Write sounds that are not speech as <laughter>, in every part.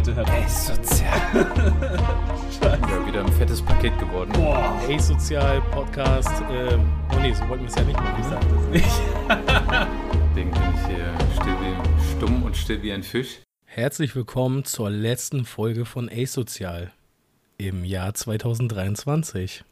bitte, Herr Ey, sozial. <laughs> ja, wieder ein fettes Paket geworden. Boah. Ey, sozial, Podcast. Ähm, oh nee, so wollten wir es ja nicht machen. Ich sag das nicht. <laughs> Deswegen bin ich hier still wie, stumm und still wie ein Fisch. Herzlich willkommen zur letzten Folge von A-Sozial im Jahr 2023.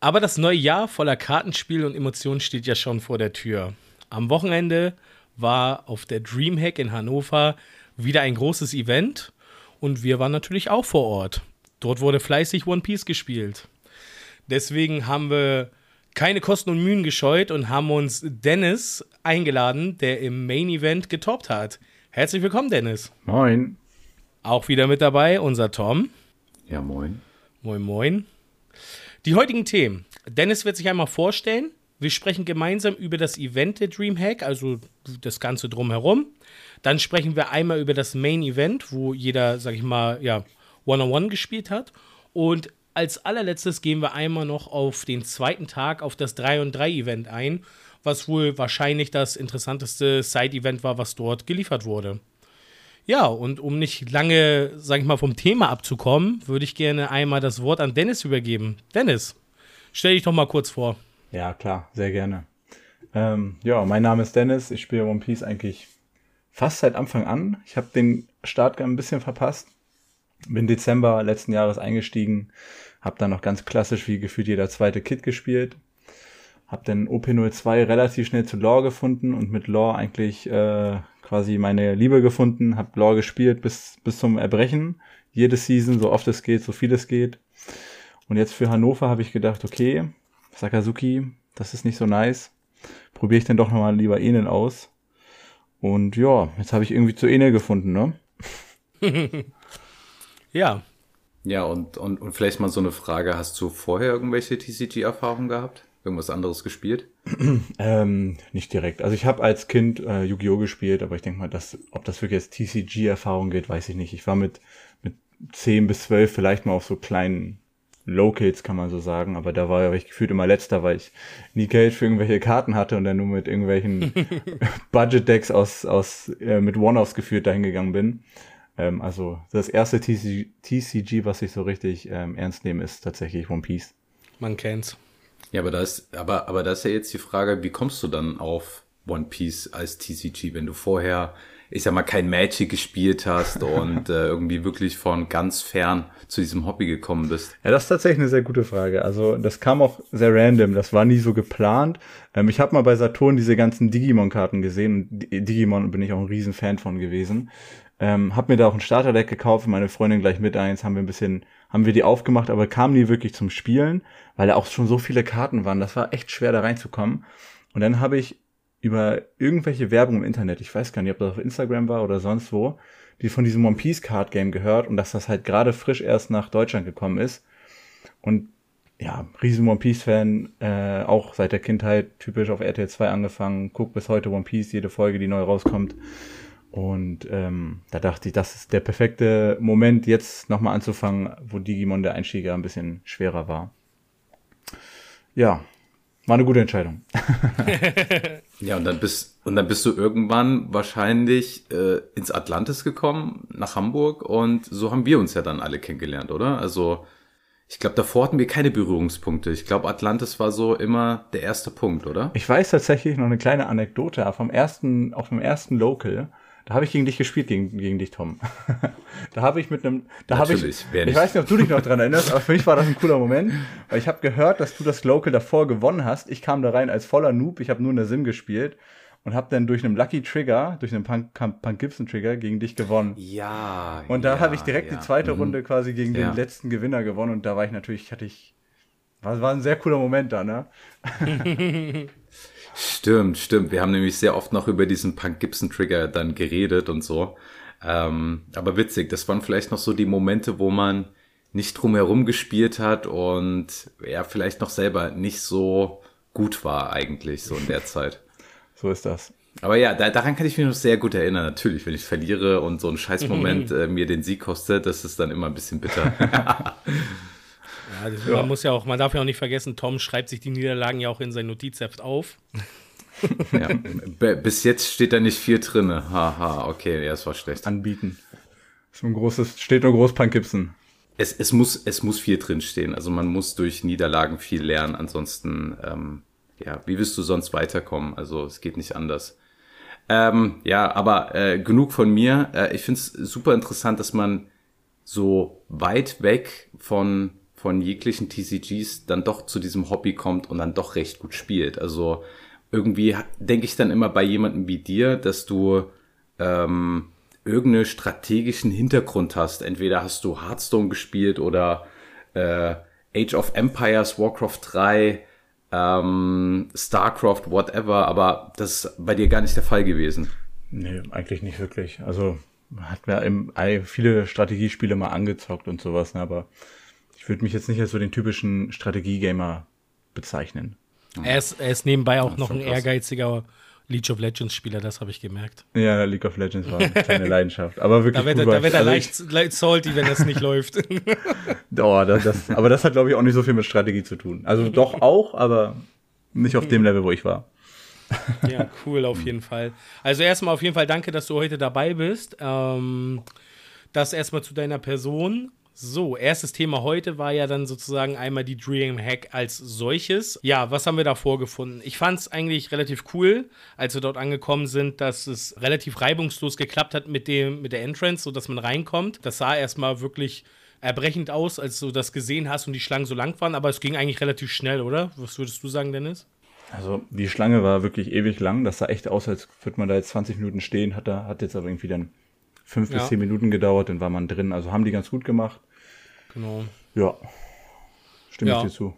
Aber das neue Jahr voller Kartenspiel und Emotionen steht ja schon vor der Tür. Am Wochenende war auf der Dreamhack in Hannover wieder ein großes Event und wir waren natürlich auch vor Ort. Dort wurde fleißig One Piece gespielt. Deswegen haben wir keine Kosten und Mühen gescheut und haben uns Dennis eingeladen, der im Main Event getoppt hat. Herzlich willkommen, Dennis. Moin. Auch wieder mit dabei unser Tom. Ja, moin. Moin, moin. Die heutigen Themen. Dennis wird sich einmal vorstellen. Wir sprechen gemeinsam über das Event der Dreamhack, also das Ganze drumherum. Dann sprechen wir einmal über das Main Event, wo jeder, sag ich mal, ja, One-on-One gespielt hat. Und als allerletztes gehen wir einmal noch auf den zweiten Tag, auf das 3 und 3 Event ein, was wohl wahrscheinlich das interessanteste Side-Event war, was dort geliefert wurde. Ja, und um nicht lange, sag ich mal, vom Thema abzukommen, würde ich gerne einmal das Wort an Dennis übergeben. Dennis, stell dich doch mal kurz vor. Ja, klar, sehr gerne. Ähm, ja, mein Name ist Dennis. Ich spiele One Piece eigentlich fast seit Anfang an. Ich habe den Start ein bisschen verpasst. Bin Dezember letzten Jahres eingestiegen. Habe dann noch ganz klassisch wie gefühlt jeder zweite Kit gespielt. Habe dann OP02 relativ schnell zu Lore gefunden und mit Lore eigentlich äh, quasi meine Liebe gefunden. Habe Lore gespielt bis, bis zum Erbrechen. Jede Season, so oft es geht, so viel es geht. Und jetzt für Hannover habe ich gedacht, okay, Sakazuki, das ist nicht so nice. Probiere ich dann doch nochmal lieber Enel aus. Und ja, jetzt habe ich irgendwie zu Enel gefunden, ne? <laughs> ja. Ja, und, und, und vielleicht mal so eine Frage, hast du vorher irgendwelche TCG-Erfahrungen gehabt? Irgendwas anderes gespielt? <clears throat> ähm, nicht direkt. Also ich habe als Kind äh, Yu-Gi-Oh! gespielt, aber ich denke mal, dass, ob das wirklich als TCG-Erfahrung geht, weiß ich nicht. Ich war mit, mit 10 bis 12 vielleicht mal auf so kleinen Locals, kann man so sagen, aber da war ich gefühlt immer letzter, weil ich nie Geld für irgendwelche Karten hatte und dann nur mit irgendwelchen <laughs> Budget-Decks aus, aus, äh, mit One-Offs geführt dahin gegangen bin. Ähm, also das erste TCG, TCG, was ich so richtig ähm, ernst nehme, ist tatsächlich One Piece. Man kennt's. Ja, aber da ist, aber, aber da ist ja jetzt die Frage, wie kommst du dann auf One Piece als TCG, wenn du vorher ich sag mal, kein Magic gespielt hast <laughs> und äh, irgendwie wirklich von ganz fern zu diesem Hobby gekommen bist? Ja, das ist tatsächlich eine sehr gute Frage. Also das kam auch sehr random, das war nie so geplant. Ähm, ich habe mal bei Saturn diese ganzen Digimon-Karten gesehen und Digimon bin ich auch ein riesen Fan von gewesen. Ähm, hab mir da auch ein Starterdeck gekauft, meine Freundin gleich mit eins, haben wir ein bisschen, haben wir die aufgemacht, aber kam nie wirklich zum Spielen, weil da auch schon so viele Karten waren. Das war echt schwer da reinzukommen. Und dann habe ich über irgendwelche Werbung im Internet, ich weiß gar nicht, ob das auf Instagram war oder sonst wo, die von diesem One Piece Card Game gehört und dass das halt gerade frisch erst nach Deutschland gekommen ist. Und ja, riesen One Piece Fan, äh, auch seit der Kindheit typisch auf RTL 2 angefangen, guck bis heute One Piece, jede Folge, die neu rauskommt. Und ähm, da dachte ich, das ist der perfekte Moment, jetzt nochmal anzufangen, wo Digimon der Einstieger ein bisschen schwerer war. Ja, war eine gute Entscheidung. <laughs> ja, und dann bist, und dann bist du irgendwann wahrscheinlich äh, ins Atlantis gekommen, nach Hamburg, und so haben wir uns ja dann alle kennengelernt, oder? Also, ich glaube, davor hatten wir keine Berührungspunkte. Ich glaube, Atlantis war so immer der erste Punkt, oder? Ich weiß tatsächlich noch eine kleine Anekdote vom ersten, auf dem ersten Local. Da habe ich gegen dich gespielt, gegen, gegen dich, Tom. <laughs> da habe ich mit einem, da habe ich, ich weiß nicht, ob du dich noch dran erinnerst, aber für mich war das ein cooler Moment, weil ich habe gehört, dass du das Local davor gewonnen hast. Ich kam da rein als voller Noob, ich habe nur in der Sim gespielt und habe dann durch einen Lucky Trigger, durch einen Punk, Punk Gibson Trigger gegen dich gewonnen. Ja. Und da ja, habe ich direkt ja. die zweite mhm. Runde quasi gegen ja. den letzten Gewinner gewonnen und da war ich natürlich, hatte ich, war, war ein sehr cooler Moment da, ne? <laughs> Stimmt, stimmt. Wir haben nämlich sehr oft noch über diesen Punk Gibson Trigger dann geredet und so. Ähm, aber witzig, das waren vielleicht noch so die Momente, wo man nicht drumherum gespielt hat und ja, vielleicht noch selber nicht so gut war eigentlich so in der Zeit. <laughs> So ist das. Aber ja, da, daran kann ich mich noch sehr gut erinnern. Natürlich, wenn ich verliere und so ein Scheißmoment <laughs> äh, mir den Sieg kostet, das ist dann immer ein bisschen bitter. <laughs> Ja, das, ja. Man muss ja auch, man darf ja auch nicht vergessen, Tom schreibt sich die Niederlagen ja auch in sein Notizheft auf. <laughs> ja, bis jetzt steht da nicht viel drin. Haha, okay, ja, es war schlecht. Anbieten. So ein großes, steht nur Großpunk Gibson. Es, es, muss, es muss viel drinstehen. Also man muss durch Niederlagen viel lernen. Ansonsten, ähm, ja, wie willst du sonst weiterkommen? Also es geht nicht anders. Ähm, ja, aber äh, genug von mir. Äh, ich finde es super interessant, dass man so weit weg von, von jeglichen TCGs dann doch zu diesem Hobby kommt und dann doch recht gut spielt. Also irgendwie denke ich dann immer bei jemandem wie dir, dass du ähm, irgendeinen strategischen Hintergrund hast. Entweder hast du Hearthstone gespielt oder äh, Age of Empires, Warcraft 3, ähm, StarCraft, whatever, aber das ist bei dir gar nicht der Fall gewesen. Nee, eigentlich nicht wirklich. Also hat mir viele Strategiespiele mal angezockt und sowas, ne, aber ich würde mich jetzt nicht als so den typischen Strategiegamer bezeichnen. Er ist, er ist nebenbei auch noch ein krass. ehrgeiziger League of Legends Spieler, das habe ich gemerkt. Ja, League of Legends war eine kleine Leidenschaft. Aber wirklich. Da wird, da wird er also leicht, leicht salty, wenn das nicht läuft. <laughs> oh, das, das, aber das hat, glaube ich, auch nicht so viel mit Strategie zu tun. Also doch auch, aber nicht auf dem Level, wo ich war. ja, cool, auf jeden Fall. Also erstmal auf jeden Fall danke, dass du heute dabei bist. Ähm, das erstmal zu deiner Person. So, erstes Thema heute war ja dann sozusagen einmal die Dreamhack als solches. Ja, was haben wir da vorgefunden? Ich fand es eigentlich relativ cool, als wir dort angekommen sind, dass es relativ reibungslos geklappt hat mit, dem, mit der Entrance, sodass man reinkommt. Das sah erstmal wirklich erbrechend aus, als du das gesehen hast und die Schlangen so lang waren, aber es ging eigentlich relativ schnell, oder? Was würdest du sagen, Dennis? Also die Schlange war wirklich ewig lang. Das sah echt aus, als würde man da jetzt 20 Minuten stehen. Hat, da, hat jetzt aber irgendwie dann fünf ja. bis zehn Minuten gedauert, dann war man drin. Also haben die ganz gut gemacht. Genau. Ja, stimme ja. ich dir zu.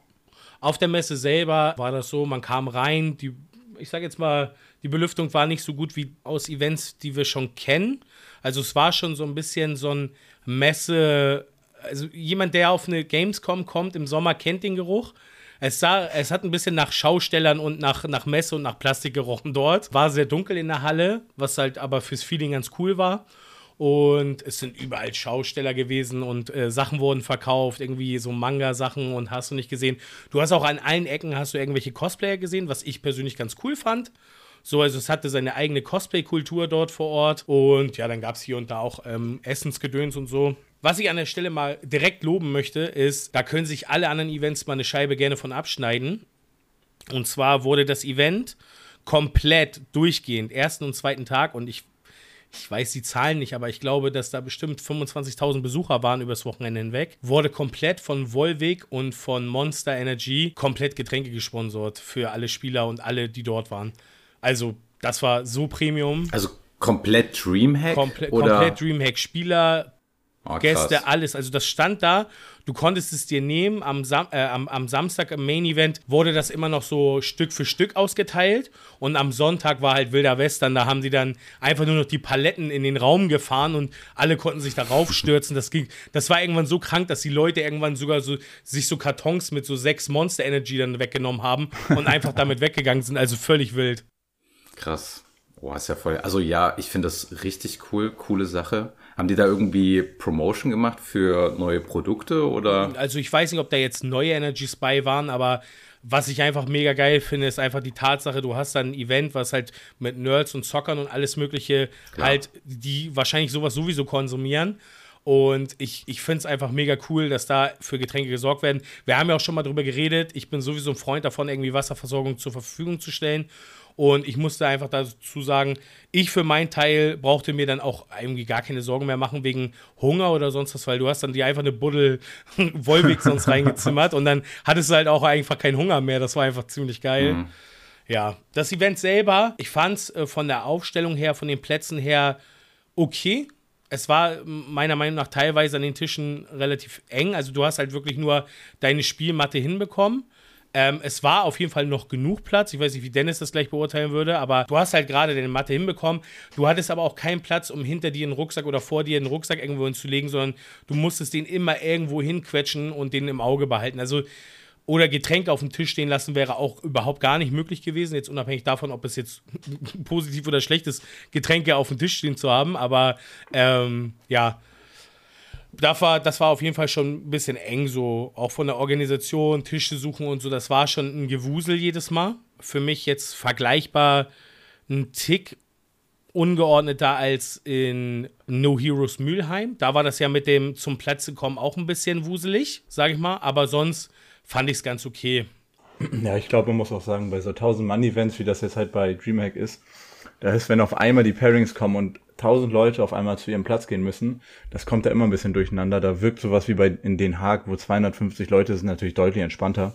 Auf der Messe selber war das so, man kam rein, die, ich sage jetzt mal, die Belüftung war nicht so gut wie aus Events, die wir schon kennen. Also es war schon so ein bisschen so ein Messe, also jemand, der auf eine Gamescom kommt im Sommer, kennt den Geruch. Es, sah, es hat ein bisschen nach Schaustellern und nach, nach Messe und nach Plastik gerochen dort. War sehr dunkel in der Halle, was halt aber fürs Feeling ganz cool war. Und es sind überall Schausteller gewesen und äh, Sachen wurden verkauft, irgendwie so Manga-Sachen und hast du nicht gesehen. Du hast auch an allen Ecken hast du irgendwelche Cosplayer gesehen, was ich persönlich ganz cool fand. So, also es hatte seine eigene Cosplay-Kultur dort vor Ort. Und ja, dann gab es hier und da auch ähm, Essensgedöns und so. Was ich an der Stelle mal direkt loben möchte, ist, da können sich alle anderen Events mal eine Scheibe gerne von abschneiden. Und zwar wurde das Event komplett durchgehend, ersten und zweiten Tag, und ich ich weiß die Zahlen nicht, aber ich glaube, dass da bestimmt 25.000 Besucher waren übers Wochenende hinweg, wurde komplett von Volvic und von Monster Energy komplett Getränke gesponsert für alle Spieler und alle, die dort waren. Also, das war so Premium. Also komplett Dreamhack? Komple oder? Komplett Dreamhack. Spieler, Oh, Gäste, alles. Also das stand da, du konntest es dir nehmen. Am, Sam äh, am, am, Samstag im Main Event wurde das immer noch so Stück für Stück ausgeteilt. Und am Sonntag war halt Wilder Western. Da haben die dann einfach nur noch die Paletten in den Raum gefahren und alle konnten sich darauf stürzen. Das, ging, das war irgendwann so krank, dass die Leute irgendwann sogar so, sich so Kartons mit so sechs Monster Energy dann weggenommen haben und einfach <laughs> damit weggegangen sind. Also völlig wild. Krass. Boah, ist ja voll. Also ja, ich finde das richtig cool, coole Sache. Haben die da irgendwie Promotion gemacht für neue Produkte oder? Also ich weiß nicht, ob da jetzt neue Energies bei waren, aber was ich einfach mega geil finde, ist einfach die Tatsache, du hast dann ein Event, was halt mit Nerds und Zockern und alles Mögliche Klar. halt, die wahrscheinlich sowas sowieso konsumieren. Und ich, ich finde es einfach mega cool, dass da für Getränke gesorgt werden. Wir haben ja auch schon mal drüber geredet. Ich bin sowieso ein Freund davon, irgendwie Wasserversorgung zur Verfügung zu stellen. Und ich musste einfach dazu sagen, ich für meinen Teil brauchte mir dann auch irgendwie gar keine Sorgen mehr machen wegen Hunger oder sonst was, weil du hast dann die einfach eine Buddel <laughs> Wolwig sonst reingezimmert und dann hattest du halt auch einfach keinen Hunger mehr. Das war einfach ziemlich geil. Mhm. Ja, das Event selber, ich fand es äh, von der Aufstellung her, von den Plätzen her okay. Es war meiner Meinung nach teilweise an den Tischen relativ eng. Also du hast halt wirklich nur deine Spielmatte hinbekommen. Ähm, es war auf jeden Fall noch genug Platz. Ich weiß nicht, wie Dennis das gleich beurteilen würde, aber du hast halt gerade deine Matte hinbekommen. Du hattest aber auch keinen Platz, um hinter dir einen Rucksack oder vor dir einen Rucksack irgendwo hinzulegen, sondern du musstest den immer irgendwo hinquetschen und den im Auge behalten. Also oder Getränke auf dem Tisch stehen lassen wäre auch überhaupt gar nicht möglich gewesen, jetzt unabhängig davon, ob es jetzt <laughs> positiv oder schlecht ist, Getränke auf dem Tisch stehen zu haben. Aber ähm, ja, das war, das war auf jeden Fall schon ein bisschen eng, so auch von der Organisation, Tische suchen und so. Das war schon ein Gewusel jedes Mal. Für mich jetzt vergleichbar ein Tick ungeordneter als in No Heroes Mülheim. Da war das ja mit dem zum Plätze kommen auch ein bisschen wuselig, sag ich mal. Aber sonst fand ich es ganz okay. Ja, ich glaube, man muss auch sagen, bei so 1000 Mann-Events, wie das jetzt halt bei Dreamhack ist, da ist, wenn auf einmal die Pairings kommen und 1000 Leute auf einmal zu ihrem Platz gehen müssen, das kommt da immer ein bisschen durcheinander. Da wirkt sowas wie bei in Den Haag, wo 250 Leute sind, natürlich deutlich entspannter.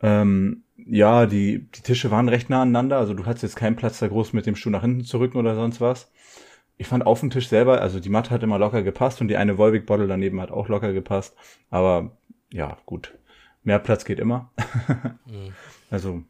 Ähm, ja, die, die Tische waren recht nah aneinander, also du hattest jetzt keinen Platz da groß mit dem Stuhl nach hinten zu rücken oder sonst was. Ich fand auf dem Tisch selber, also die Matte hat immer locker gepasst und die eine Volvic Bottle daneben hat auch locker gepasst. Aber ja, gut. Mehr Platz geht immer. mhm. <laughs> Also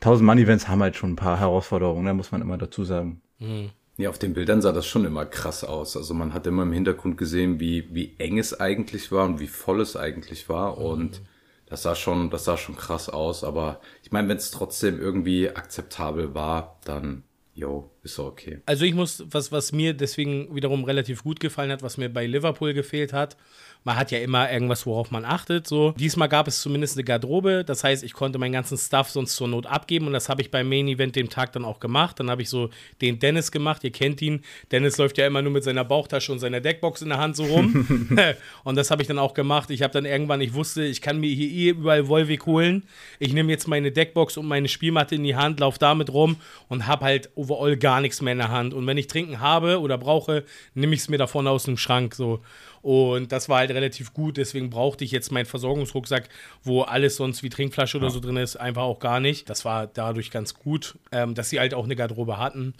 1000 Mann Events haben halt schon ein paar Herausforderungen, da muss man immer dazu sagen. Mhm. Ja, auf den Bildern sah das schon immer krass aus. Also man hat immer im Hintergrund gesehen, wie, wie eng es eigentlich war und wie voll es eigentlich war. Und das sah schon, das sah schon krass aus. Aber ich meine, wenn es trotzdem irgendwie akzeptabel war, dann, jo, ist okay. Also ich muss, was, was mir deswegen wiederum relativ gut gefallen hat, was mir bei Liverpool gefehlt hat, man hat ja immer irgendwas, worauf man achtet. So. Diesmal gab es zumindest eine Garderobe. Das heißt, ich konnte meinen ganzen Stuff sonst zur Not abgeben und das habe ich beim Main Event dem Tag dann auch gemacht. Dann habe ich so den Dennis gemacht. Ihr kennt ihn. Dennis läuft ja immer nur mit seiner Bauchtasche und seiner Deckbox in der Hand so rum. <laughs> <laughs> und das habe ich dann auch gemacht. Ich habe dann irgendwann, ich wusste, ich kann mir hier eh überall Volvic holen. Ich nehme jetzt meine Deckbox und meine Spielmatte in die Hand, laufe damit rum und habe halt overall gar nichts mehr in der Hand. Und wenn ich Trinken habe oder brauche, nehme ich es mir davon aus dem Schrank. So. Und das war halt relativ gut. Deswegen brauchte ich jetzt meinen Versorgungsrucksack, wo alles sonst wie Trinkflasche oder so drin ist, einfach auch gar nicht. Das war dadurch ganz gut, ähm, dass sie halt auch eine Garderobe hatten.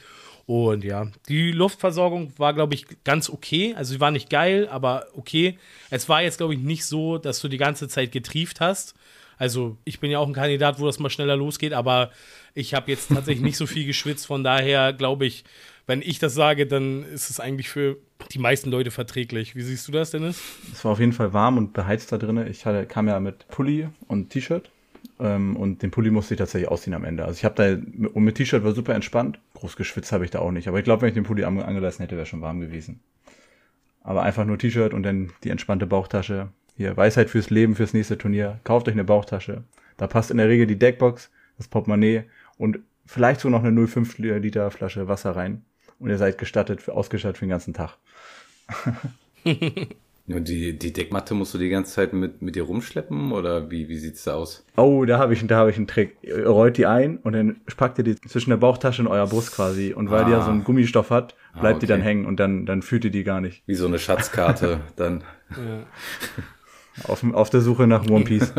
Und ja, die Luftversorgung war, glaube ich, ganz okay. Also sie war nicht geil, aber okay. Es war jetzt, glaube ich, nicht so, dass du die ganze Zeit getrieft hast. Also ich bin ja auch ein Kandidat, wo das mal schneller losgeht, aber ich habe jetzt tatsächlich nicht so viel <laughs> geschwitzt. Von daher glaube ich, wenn ich das sage, dann ist es eigentlich für die meisten Leute verträglich. Wie siehst du das, Dennis? Es war auf jeden Fall warm und beheizt da drin. Ich hatte, kam ja mit Pulli und T-Shirt. Ähm, und den Pulli musste ich tatsächlich ausziehen am Ende. Also ich habe da, und mit T-Shirt war super entspannt. Groß geschwitzt habe ich da auch nicht. Aber ich glaube, wenn ich den Pulli angelassen hätte, wäre schon warm gewesen. Aber einfach nur T-Shirt und dann die entspannte Bauchtasche. Hier, Weisheit fürs Leben, fürs nächste Turnier. Kauft euch eine Bauchtasche. Da passt in der Regel die Deckbox, das Portemonnaie und vielleicht so noch eine 0,5 Liter Flasche Wasser rein und ihr seid gestattet, für, ausgestattet für den ganzen Tag. <laughs> Und die, die Deckmatte musst du die ganze Zeit mit, mit dir rumschleppen oder wie, wie sieht's da aus? Oh, da habe ich, da hab ich einen Trick. Ihr rollt die ein und dann packt ihr die zwischen der Bauchtasche und eurer Brust quasi. Und weil ah. die ja so einen Gummistoff hat, bleibt ah, okay. die dann hängen und dann, dann fühlt ihr die gar nicht. Wie so eine Schatzkarte <laughs> dann. Ja. Auf, auf der Suche nach One Piece.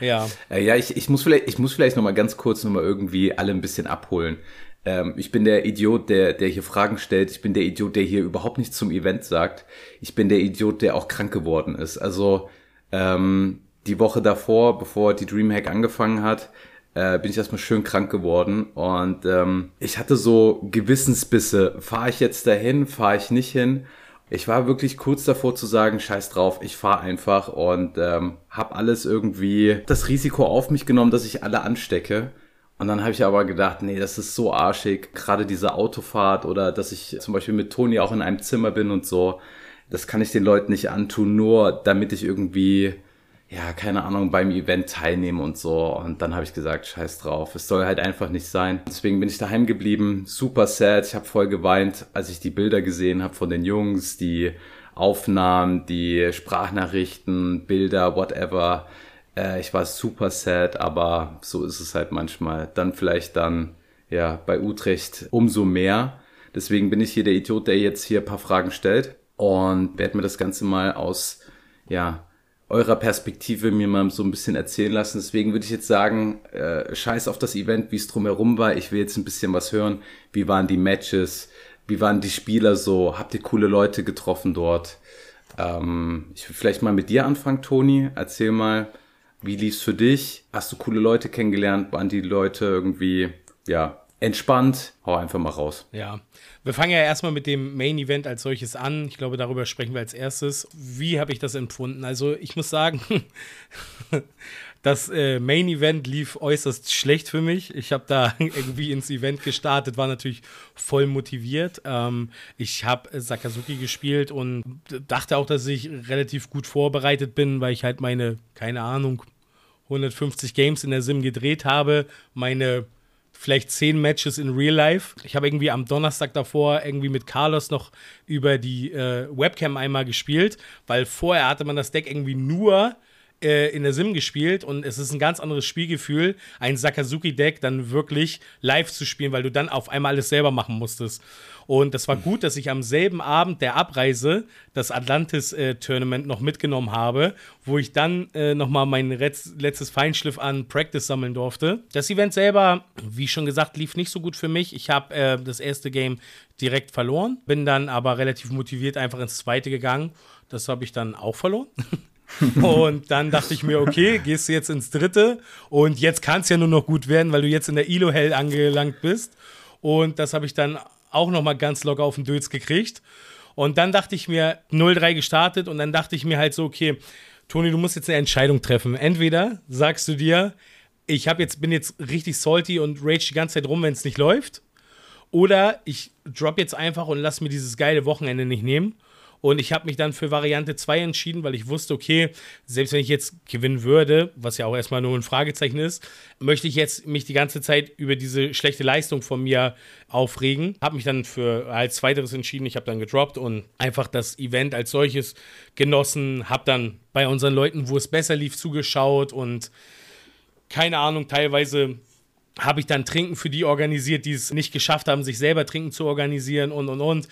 ja. Äh, ja, ich, ich muss vielleicht, ich muss vielleicht noch mal ganz kurz noch mal irgendwie alle ein bisschen abholen. Ähm, ich bin der Idiot, der, der hier Fragen stellt. Ich bin der Idiot, der hier überhaupt nichts zum Event sagt. Ich bin der Idiot, der auch krank geworden ist. Also ähm, die Woche davor, bevor die Dreamhack angefangen hat, äh, bin ich erstmal schön krank geworden und ähm, ich hatte so Gewissensbisse. Fahre ich jetzt dahin? Fahre ich nicht hin? Ich war wirklich kurz davor zu sagen, scheiß drauf, ich fahre einfach und ähm, habe alles irgendwie das Risiko auf mich genommen, dass ich alle anstecke. Und dann habe ich aber gedacht, nee, das ist so arschig. Gerade diese Autofahrt oder dass ich zum Beispiel mit Toni auch in einem Zimmer bin und so, das kann ich den Leuten nicht antun, nur damit ich irgendwie, ja, keine Ahnung, beim Event teilnehme und so. Und dann habe ich gesagt, scheiß drauf, es soll halt einfach nicht sein. Deswegen bin ich daheim geblieben, super sad. Ich habe voll geweint, als ich die Bilder gesehen habe von den Jungs, die Aufnahmen, die Sprachnachrichten, Bilder, whatever äh, ich war super sad, aber so ist es halt manchmal. Dann vielleicht dann, ja, bei Utrecht umso mehr. Deswegen bin ich hier der Idiot, der jetzt hier ein paar Fragen stellt und werde mir das Ganze mal aus, ja, eurer Perspektive mir mal so ein bisschen erzählen lassen. Deswegen würde ich jetzt sagen, äh, scheiß auf das Event, wie es drumherum war. Ich will jetzt ein bisschen was hören. Wie waren die Matches? Wie waren die Spieler so? Habt ihr coole Leute getroffen dort? Ähm, ich will vielleicht mal mit dir anfangen, Toni. Erzähl mal, wie lief's für dich? Hast du coole Leute kennengelernt? Waren die Leute irgendwie, ja, entspannt? Hau einfach mal raus. Ja. Wir fangen ja erstmal mit dem Main Event als solches an. Ich glaube, darüber sprechen wir als erstes. Wie habe ich das empfunden? Also, ich muss sagen, <laughs> das äh, Main Event lief äußerst schlecht für mich. Ich habe da <laughs> irgendwie ins Event gestartet, war natürlich voll motiviert. Ähm, ich habe Sakazuki gespielt und dachte auch, dass ich relativ gut vorbereitet bin, weil ich halt meine, keine Ahnung, 150 Games in der Sim gedreht habe, meine vielleicht zehn Matches in Real Life. Ich habe irgendwie am Donnerstag davor irgendwie mit Carlos noch über die äh, Webcam einmal gespielt, weil vorher hatte man das Deck irgendwie nur äh, in der Sim gespielt und es ist ein ganz anderes Spielgefühl, ein Sakazuki-Deck dann wirklich live zu spielen, weil du dann auf einmal alles selber machen musstest. Und das war gut, dass ich am selben Abend der Abreise das Atlantis-Tournament äh, noch mitgenommen habe, wo ich dann äh, nochmal mein letztes Feinschliff an Practice sammeln durfte. Das Event selber, wie schon gesagt, lief nicht so gut für mich. Ich habe äh, das erste Game direkt verloren, bin dann aber relativ motiviert einfach ins zweite gegangen. Das habe ich dann auch verloren. <laughs> <laughs> und dann dachte ich mir, okay, gehst du jetzt ins dritte und jetzt kann es ja nur noch gut werden, weil du jetzt in der Ilo-Hell angelangt bist. Und das habe ich dann auch noch mal ganz locker auf den Dötz gekriegt. Und dann dachte ich mir, 0-3 gestartet und dann dachte ich mir halt so, okay, Toni, du musst jetzt eine Entscheidung treffen. Entweder sagst du dir, ich hab jetzt, bin jetzt richtig salty und rage die ganze Zeit rum, wenn es nicht läuft. Oder ich drop jetzt einfach und lass mir dieses geile Wochenende nicht nehmen und ich habe mich dann für Variante 2 entschieden, weil ich wusste, okay, selbst wenn ich jetzt gewinnen würde, was ja auch erstmal nur ein Fragezeichen ist, möchte ich jetzt mich die ganze Zeit über diese schlechte Leistung von mir aufregen. Habe mich dann für als zweiteres entschieden. Ich habe dann gedroppt und einfach das Event als solches genossen. Habe dann bei unseren Leuten, wo es besser lief, zugeschaut und keine Ahnung, teilweise habe ich dann Trinken für die organisiert, die es nicht geschafft haben, sich selber Trinken zu organisieren und und und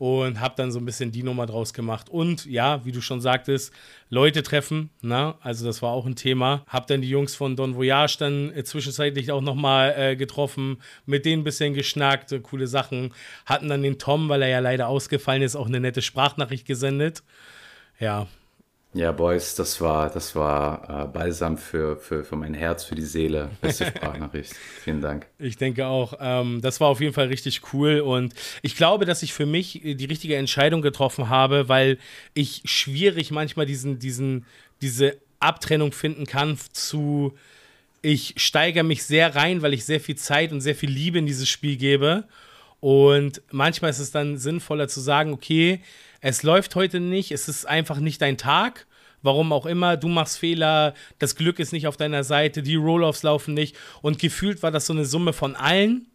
und habe dann so ein bisschen die Nummer draus gemacht. Und ja, wie du schon sagtest, Leute treffen, na, ne? also das war auch ein Thema. Hab dann die Jungs von Don Voyage dann äh, zwischenzeitlich auch nochmal äh, getroffen, mit denen ein bisschen geschnackt, äh, coole Sachen. Hatten dann den Tom, weil er ja leider ausgefallen ist, auch eine nette Sprachnachricht gesendet. Ja, ja, Boys, das war, das war äh, Balsam für, für, für mein Herz, für die Seele. Beste <laughs> Sprachnachricht. Vielen Dank. Ich denke auch. Ähm, das war auf jeden Fall richtig cool und ich glaube, dass ich für mich die richtige Entscheidung getroffen habe, weil ich schwierig manchmal diesen, diesen, diese Abtrennung finden kann zu, ich steigere mich sehr rein, weil ich sehr viel Zeit und sehr viel Liebe in dieses Spiel gebe. Und manchmal ist es dann sinnvoller zu sagen, okay, es läuft heute nicht, es ist einfach nicht dein Tag. Warum auch immer, du machst Fehler, das Glück ist nicht auf deiner Seite, die Roll-Offs laufen nicht. Und gefühlt war das so eine Summe von allen.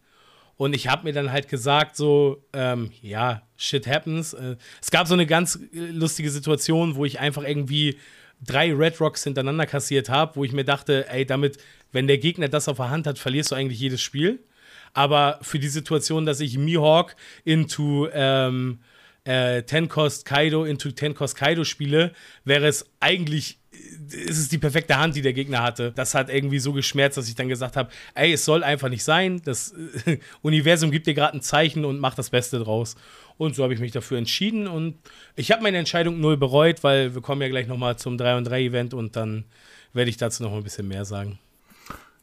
Und ich habe mir dann halt gesagt, so, ähm, ja, shit happens. Äh, es gab so eine ganz äh, lustige Situation, wo ich einfach irgendwie drei Red Rocks hintereinander kassiert habe, wo ich mir dachte, ey, damit, wenn der Gegner das auf der Hand hat, verlierst du eigentlich jedes Spiel. Aber für die Situation, dass ich Mihawk into ähm, äh, Ten-Cost Kaido into Ten-Cost Kaido spiele, wäre es eigentlich ist es die perfekte Hand, die der Gegner hatte. Das hat irgendwie so geschmerzt, dass ich dann gesagt habe, ey, es soll einfach nicht sein. Das äh, <laughs> Universum gibt dir gerade ein Zeichen und macht das Beste draus. Und so habe ich mich dafür entschieden und ich habe meine Entscheidung null bereut, weil wir kommen ja gleich nochmal zum 3 und 3 Event und dann werde ich dazu noch ein bisschen mehr sagen.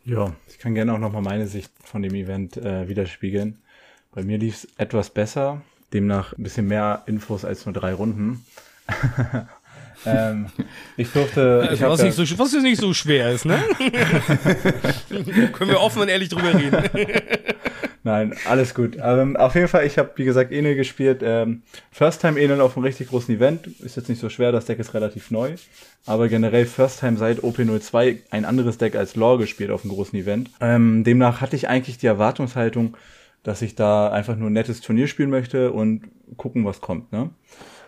Ja, ich kann gerne auch nochmal meine Sicht von dem Event äh, widerspiegeln. Bei mir lief es etwas besser. Demnach ein bisschen mehr Infos als nur drei Runden. <laughs> ähm, ich fürchte. <laughs> Ich was, nicht so, was nicht so schwer ist, ne? <laughs> Können wir offen und ehrlich drüber reden. Nein, alles gut. Ähm, auf jeden Fall, ich habe, wie gesagt, Enel gespielt. Ähm, First Time Enel auf einem richtig großen Event. Ist jetzt nicht so schwer, das Deck ist relativ neu. Aber generell First Time seit OP02 ein anderes Deck als Lore gespielt auf einem großen Event. Ähm, demnach hatte ich eigentlich die Erwartungshaltung, dass ich da einfach nur ein nettes Turnier spielen möchte und gucken, was kommt. Ne?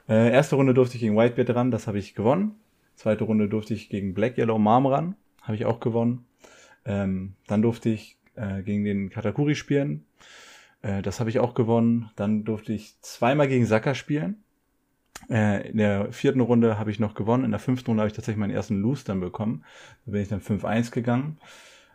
Äh, erste Runde durfte ich gegen Whitebeard ran, das habe ich gewonnen. Zweite Runde durfte ich gegen Black Yellow Marm ran, habe ich auch gewonnen. Ähm, dann durfte ich äh, gegen den Katakuri spielen, äh, das habe ich auch gewonnen. Dann durfte ich zweimal gegen Saka spielen. Äh, in der vierten Runde habe ich noch gewonnen. In der fünften Runde habe ich tatsächlich meinen ersten Loose dann bekommen. Da bin ich dann 5-1 gegangen.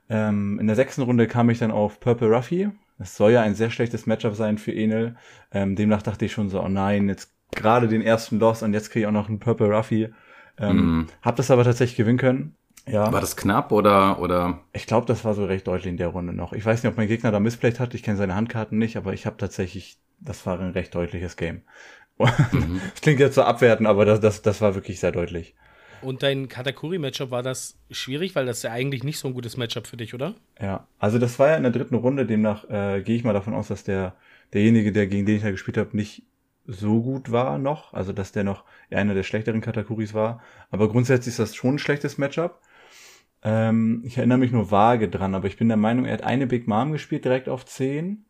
Ähm, in der sechsten Runde kam ich dann auf Purple Ruffy. Es soll ja ein sehr schlechtes Matchup sein für Enel. Ähm, demnach dachte ich schon so, oh nein, jetzt gerade den ersten Loss und jetzt kriege ich auch noch einen Purple Ruffy. Ähm, mm. Hab das aber tatsächlich gewinnen können. Ja. War das knapp oder? oder? Ich glaube, das war so recht deutlich in der Runde noch. Ich weiß nicht, ob mein Gegner da missplayt hat. Ich kenne seine Handkarten nicht, aber ich habe tatsächlich, das war ein recht deutliches Game. <laughs> Mhm. das klingt jetzt so abwertend, aber das, das, das war wirklich sehr deutlich. Und dein Katakuri-Matchup war das schwierig, weil das ist ja eigentlich nicht so ein gutes Matchup für dich, oder? Ja, also das war ja in der dritten Runde, demnach äh, gehe ich mal davon aus, dass der derjenige, der gegen den ich da gespielt habe, nicht so gut war noch, also dass der noch einer der schlechteren Katakuris war. Aber grundsätzlich ist das schon ein schlechtes Matchup. Ähm, ich erinnere mich nur vage dran, aber ich bin der Meinung, er hat eine Big Mom gespielt direkt auf 10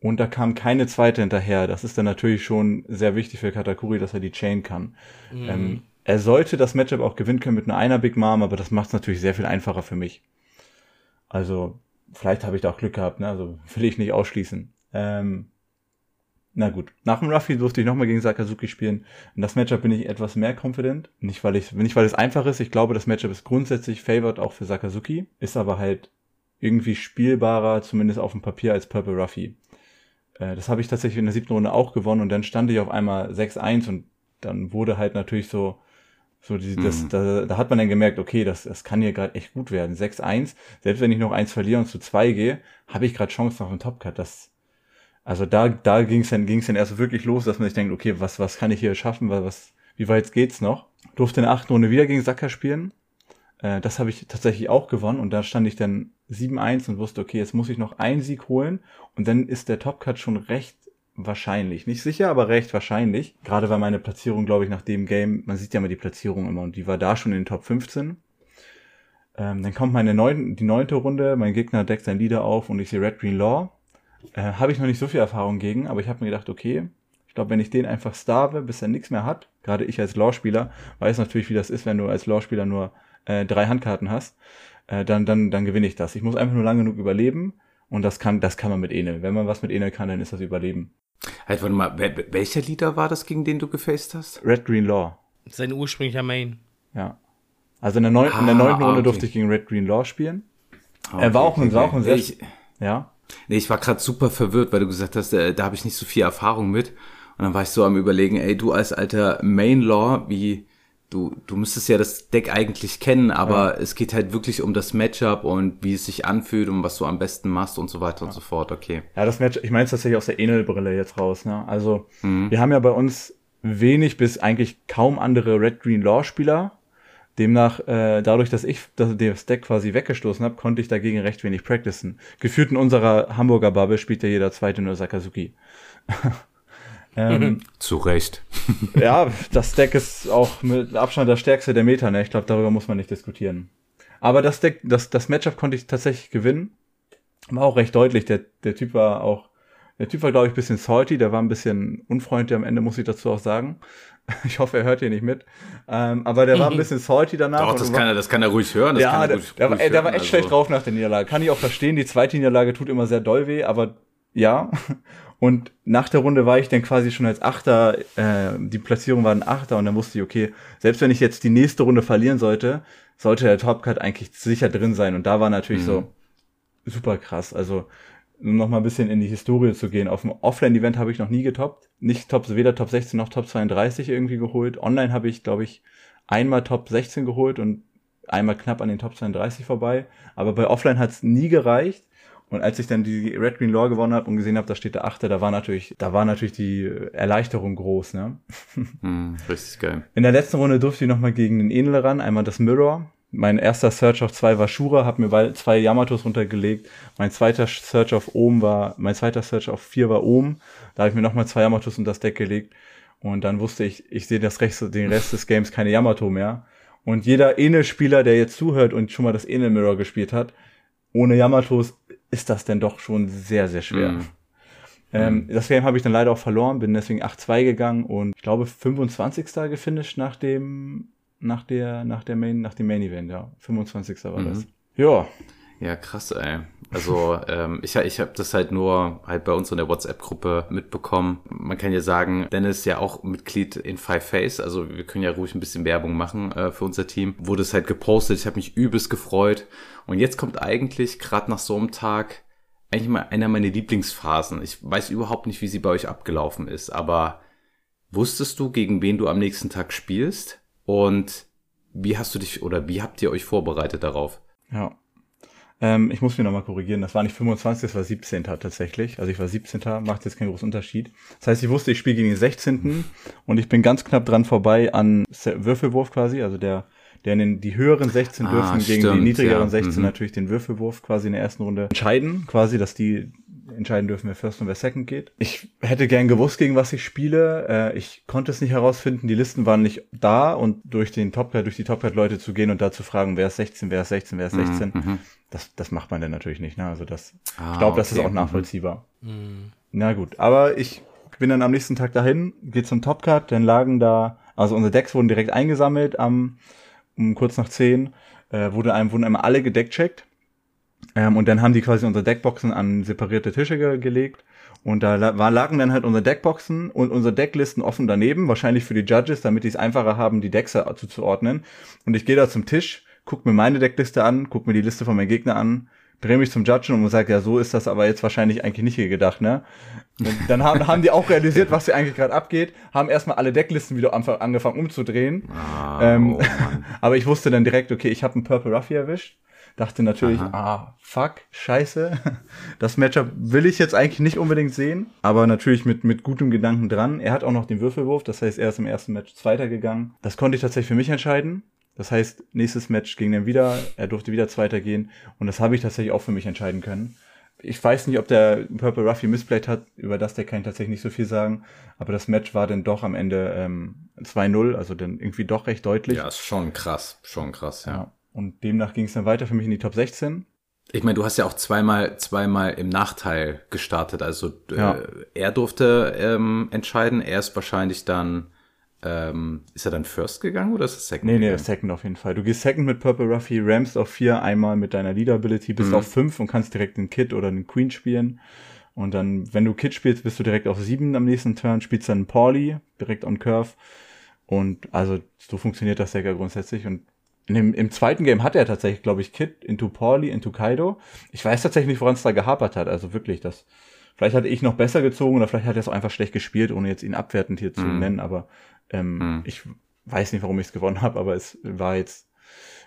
und da kam keine zweite hinterher. Das ist dann natürlich schon sehr wichtig für Katakuri, dass er die Chain kann. Mhm. Ähm, er sollte das Matchup auch gewinnen können mit nur einer Big Mom, aber das macht es natürlich sehr viel einfacher für mich. Also, vielleicht habe ich da auch Glück gehabt, ne? Also will ich nicht ausschließen. Ähm, na gut, nach dem Ruffy durfte ich nochmal gegen Sakazuki spielen. In das Matchup bin ich etwas mehr confident. Nicht weil ich, nicht weil es einfach ist. Ich glaube, das Matchup ist grundsätzlich favored auch für Sakazuki. Ist aber halt irgendwie spielbarer, zumindest auf dem Papier, als Purple Ruffy. Äh, das habe ich tatsächlich in der siebten Runde auch gewonnen und dann stand ich auf einmal 6-1 und dann wurde halt natürlich so, so die, das, mhm. da, da hat man dann gemerkt, okay, das, das kann hier gerade echt gut werden. 6-1, selbst wenn ich noch eins verliere und zu 2 gehe, habe ich gerade Chance auf einen Topcut. Das, also da, da ging es dann, ging's dann erst wirklich los, dass man sich denkt, okay, was, was kann ich hier schaffen, was, wie weit geht's noch? Durfte in der achten Runde wieder gegen Sacker spielen. Äh, das habe ich tatsächlich auch gewonnen und da stand ich dann 7-1 und wusste, okay, jetzt muss ich noch einen Sieg holen und dann ist der Topcut schon recht wahrscheinlich. Nicht sicher, aber recht wahrscheinlich. Gerade weil meine Platzierung, glaube ich, nach dem Game, man sieht ja mal die Platzierung immer und die war da schon in den Top 15. Ähm, dann kommt meine neun, die neunte Runde, mein Gegner deckt sein Leader auf und ich sehe Red Green Law äh, Habe ich noch nicht so viel Erfahrung gegen, aber ich habe mir gedacht, okay, ich glaube, wenn ich den einfach starve, bis er nichts mehr hat, gerade ich als Law-Spieler, weiß natürlich, wie das ist, wenn du als Law-Spieler nur äh, drei Handkarten hast, äh, dann, dann, dann gewinne ich das. Ich muss einfach nur lang genug überleben und das kann, das kann man mit Enel. Wenn man was mit Enel kann, dann ist das Überleben. Halt, warte mal, welcher Leader war das, gegen den du gefaced hast? Red Green Law. Sein ursprünglicher Main. Ja. Also in der, neun, ah, in der neunten ah, Runde okay. durfte ich gegen Red Green Law spielen. Okay, er war auch ein, okay. war auch ein sehr, ich, ja. Nee, ich war gerade super verwirrt, weil du gesagt hast, äh, da habe ich nicht so viel Erfahrung mit. Und dann war ich so am überlegen, ey, du als alter Main Law, wie du du müsstest ja das Deck eigentlich kennen, aber ja. es geht halt wirklich um das Matchup und wie es sich anfühlt und was du am besten machst und so weiter ja. und so fort. Okay. Ja, das Matchup, ich meine es tatsächlich aus der Enel-Brille jetzt raus. Ne? Also mhm. wir haben ja bei uns wenig bis eigentlich kaum andere Red Green Law Spieler Demnach, äh, dadurch, dass ich das, das Deck quasi weggestoßen habe, konnte ich dagegen recht wenig practicen. Gefühlt in unserer Hamburger Bubble spielt ja jeder zweite nur Sakazuki. <laughs> ähm, <laughs> Zu Recht. <laughs> ja, das Deck ist auch mit Abstand das stärkste der Meta, ne? Ich glaube, darüber muss man nicht diskutieren. Aber das Deck, das, das Matchup konnte ich tatsächlich gewinnen. War auch recht deutlich. Der, der Typ war auch, der Typ war, glaube ich, ein bisschen salty, der war ein bisschen unfreundlich am Ende, muss ich dazu auch sagen. <laughs> Ich hoffe, er hört hier nicht mit. Ähm, aber der war ein bisschen salty danach. Doch, das kann, er, das kann er ruhig hören. ja, der, der, war, der war echt also. schlecht drauf nach der Niederlage. Kann ich auch verstehen. Die zweite Niederlage tut immer sehr doll weh, aber ja. Und nach der Runde war ich dann quasi schon als Achter, äh, die Platzierung war ein Achter und dann wusste ich, okay, selbst wenn ich jetzt die nächste Runde verlieren sollte, sollte der Topcut eigentlich sicher drin sein. Und da war natürlich mhm. so super krass. Also um noch mal ein bisschen in die Historie zu gehen. Auf dem Offline-Event habe ich noch nie getoppt. Nicht Top, weder Top 16 noch Top 32 irgendwie geholt. Online habe ich, glaube ich, einmal Top 16 geholt und einmal knapp an den Top 32 vorbei. Aber bei Offline hat es nie gereicht. Und als ich dann die Red Green Law gewonnen habe und gesehen habe, da steht der Achte, da war natürlich, da war natürlich die Erleichterung groß, ne? Mm, <laughs> richtig geil. In der letzten Runde durfte ich nochmal gegen den Enel ran, einmal das Mirror mein erster Search auf zwei war Shura, habe mir zwei Yamatos runtergelegt. Mein zweiter Search auf Ohm war, mein zweiter Search auf vier war Ohm. Da habe ich mir nochmal zwei Yamatos unter das Deck gelegt. Und dann wusste ich, ich sehe das Rest, den Rest des Games keine Yamato mehr. Und jeder Enel-Spieler, der jetzt zuhört und schon mal das Enel Mirror gespielt hat, ohne Yamatos ist das denn doch schon sehr, sehr schwer. Mm. Ähm, das Game habe ich dann leider auch verloren, bin deswegen 8-2 gegangen und ich glaube 25. gefinisht nach dem nach der, nach der Main, nach dem Main Event, ja. 25. war mhm. das. Ja. Ja, krass, ey. Also ähm, ich, ich habe das halt nur halt bei uns in der WhatsApp-Gruppe mitbekommen. Man kann ja sagen, Dennis ist ja auch Mitglied in Five Face, also wir können ja ruhig ein bisschen Werbung machen äh, für unser Team. Wurde es halt gepostet, ich habe mich übelst gefreut. Und jetzt kommt eigentlich gerade nach so einem Tag eigentlich mal einer meiner Lieblingsphasen. Ich weiß überhaupt nicht, wie sie bei euch abgelaufen ist, aber wusstest du, gegen wen du am nächsten Tag spielst? Und wie hast du dich oder wie habt ihr euch vorbereitet darauf? Ja. Ähm, ich muss mich nochmal korrigieren. Das war nicht 25, das war 17. tatsächlich. Also ich war 17. Macht jetzt keinen großen Unterschied. Das heißt, ich wusste, ich spiele gegen den 16. und ich bin ganz knapp dran vorbei an Würfelwurf quasi. Also der, der in den, die höheren 16 ah, dürfen stimmt, gegen die niedrigeren ja. 16 mhm. natürlich den Würfelwurf quasi in der ersten Runde entscheiden. Quasi, dass die entscheiden dürfen, wer First und wer Second geht. Ich hätte gern gewusst, gegen was ich spiele. Äh, ich konnte es nicht herausfinden. Die Listen waren nicht da und durch den Topcard, durch die Topcard-Leute zu gehen und da zu fragen, wer ist 16, wer ist 16, wer ist 16, mhm. das, das macht man dann natürlich nicht. Ne? Also das, ah, ich glaube, okay. das ist auch nachvollziehbar. Mhm. Na gut, aber ich bin dann am nächsten Tag dahin, gehe zum Topcard, dann lagen da, also unsere Decks wurden direkt eingesammelt am um kurz nach zehn, äh, wurde einem, wurden einmal alle gedeckcheckt ähm, und dann haben die quasi unsere Deckboxen an separierte Tische ge gelegt. Und da war, lagen dann halt unsere Deckboxen und unsere Decklisten offen daneben, wahrscheinlich für die Judges, damit die es einfacher haben, die Decks zuzuordnen. Und ich gehe da zum Tisch, guck mir meine Deckliste an, guck mir die Liste von meinem Gegner an, drehe mich zum Judgen und sage, ja, so ist das aber jetzt wahrscheinlich eigentlich nicht hier gedacht, ne? Und dann haben, haben die auch realisiert, was hier eigentlich gerade abgeht, haben erstmal alle Decklisten wieder angefangen umzudrehen. Ah, ähm, oh <laughs> aber ich wusste dann direkt, okay, ich habe einen Purple Ruffy erwischt Dachte natürlich, Aha. ah, fuck, scheiße. <laughs> Das Matchup will ich jetzt eigentlich nicht unbedingt sehen, aber natürlich mit, mit gutem Gedanken dran. Er hat auch noch den Würfelwurf, das heißt, er ist im ersten Match Zweiter gegangen. Das konnte ich tatsächlich für mich entscheiden. Das heißt, nächstes Match ging dann wieder, er durfte wieder Zweiter gehen und das habe ich tatsächlich auch für mich entscheiden können. Ich weiß nicht, ob der Purple Ruffy missplayed hat, über das der kann ich tatsächlich nicht so viel sagen, aber das Match war dann doch am Ende ähm, 2-0, also dann irgendwie doch recht deutlich. Ja, ist schon krass, schon krass, ja. ja. Und demnach ging es dann weiter für mich in die Top 16. Ich meine, du hast ja auch zweimal, zweimal im Nachteil gestartet. Also äh, ja. er durfte ähm, entscheiden. Er ist wahrscheinlich dann, ähm, ist er dann First gegangen oder ist er Second? Nee, nee, gegangen? Second auf jeden Fall. Du gehst Second mit Purple Ruffy, rammst auf vier, einmal mit deiner Leader Ability, bist mhm. auf fünf und kannst direkt den Kid oder den Queen spielen. Und dann, wenn du Kid spielst, bist du direkt auf sieben am nächsten Turn, spielst dann Pauli direkt on Curve. Und also so funktioniert das Deck ja grundsätzlich. Und dem, Im zweiten Game hat er tatsächlich, glaube ich, Kid into Pauli, into Kaido. Ich weiß tatsächlich nicht, woran es da gehapert hat. Also wirklich, das. Vielleicht hatte ich noch besser gezogen oder vielleicht hat er es auch einfach schlecht gespielt, ohne jetzt ihn abwertend hier zu mm. nennen. Aber ähm, mm. ich weiß nicht, warum ich es gewonnen habe, aber es war jetzt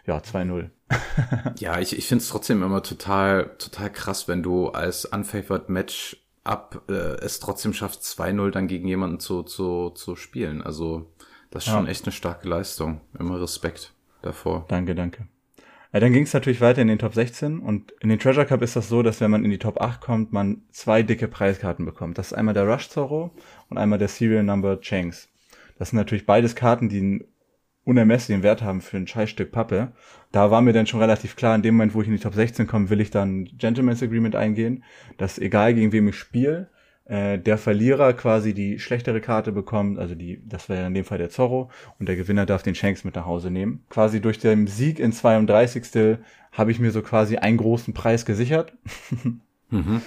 ja 2-0. <laughs> ja, ich, ich finde es trotzdem immer total, total krass, wenn du als unfavored Match ab äh, es trotzdem schaffst, 2-0 dann gegen jemanden zu, zu, zu spielen. Also das ist schon echt eine starke Leistung. Immer Respekt davor. Danke, danke. Ja, dann ging es natürlich weiter in den Top 16 und in den Treasure Cup ist das so, dass wenn man in die Top 8 kommt, man zwei dicke Preiskarten bekommt. Das ist einmal der Rush Zorro und einmal der Serial Number Changs. Das sind natürlich beides Karten, die einen unermesslichen Wert haben für ein Scheißstück Pappe. Da war mir dann schon relativ klar, in dem Moment, wo ich in die Top 16 komme, will ich dann Gentleman's Agreement eingehen, dass egal gegen wem ich spiele, äh, der Verlierer quasi die schlechtere Karte bekommt, also die, das wäre in dem Fall der Zorro, und der Gewinner darf den Shanks mit nach Hause nehmen. Quasi durch den Sieg in 32. habe ich mir so quasi einen großen Preis gesichert. <laughs> mhm.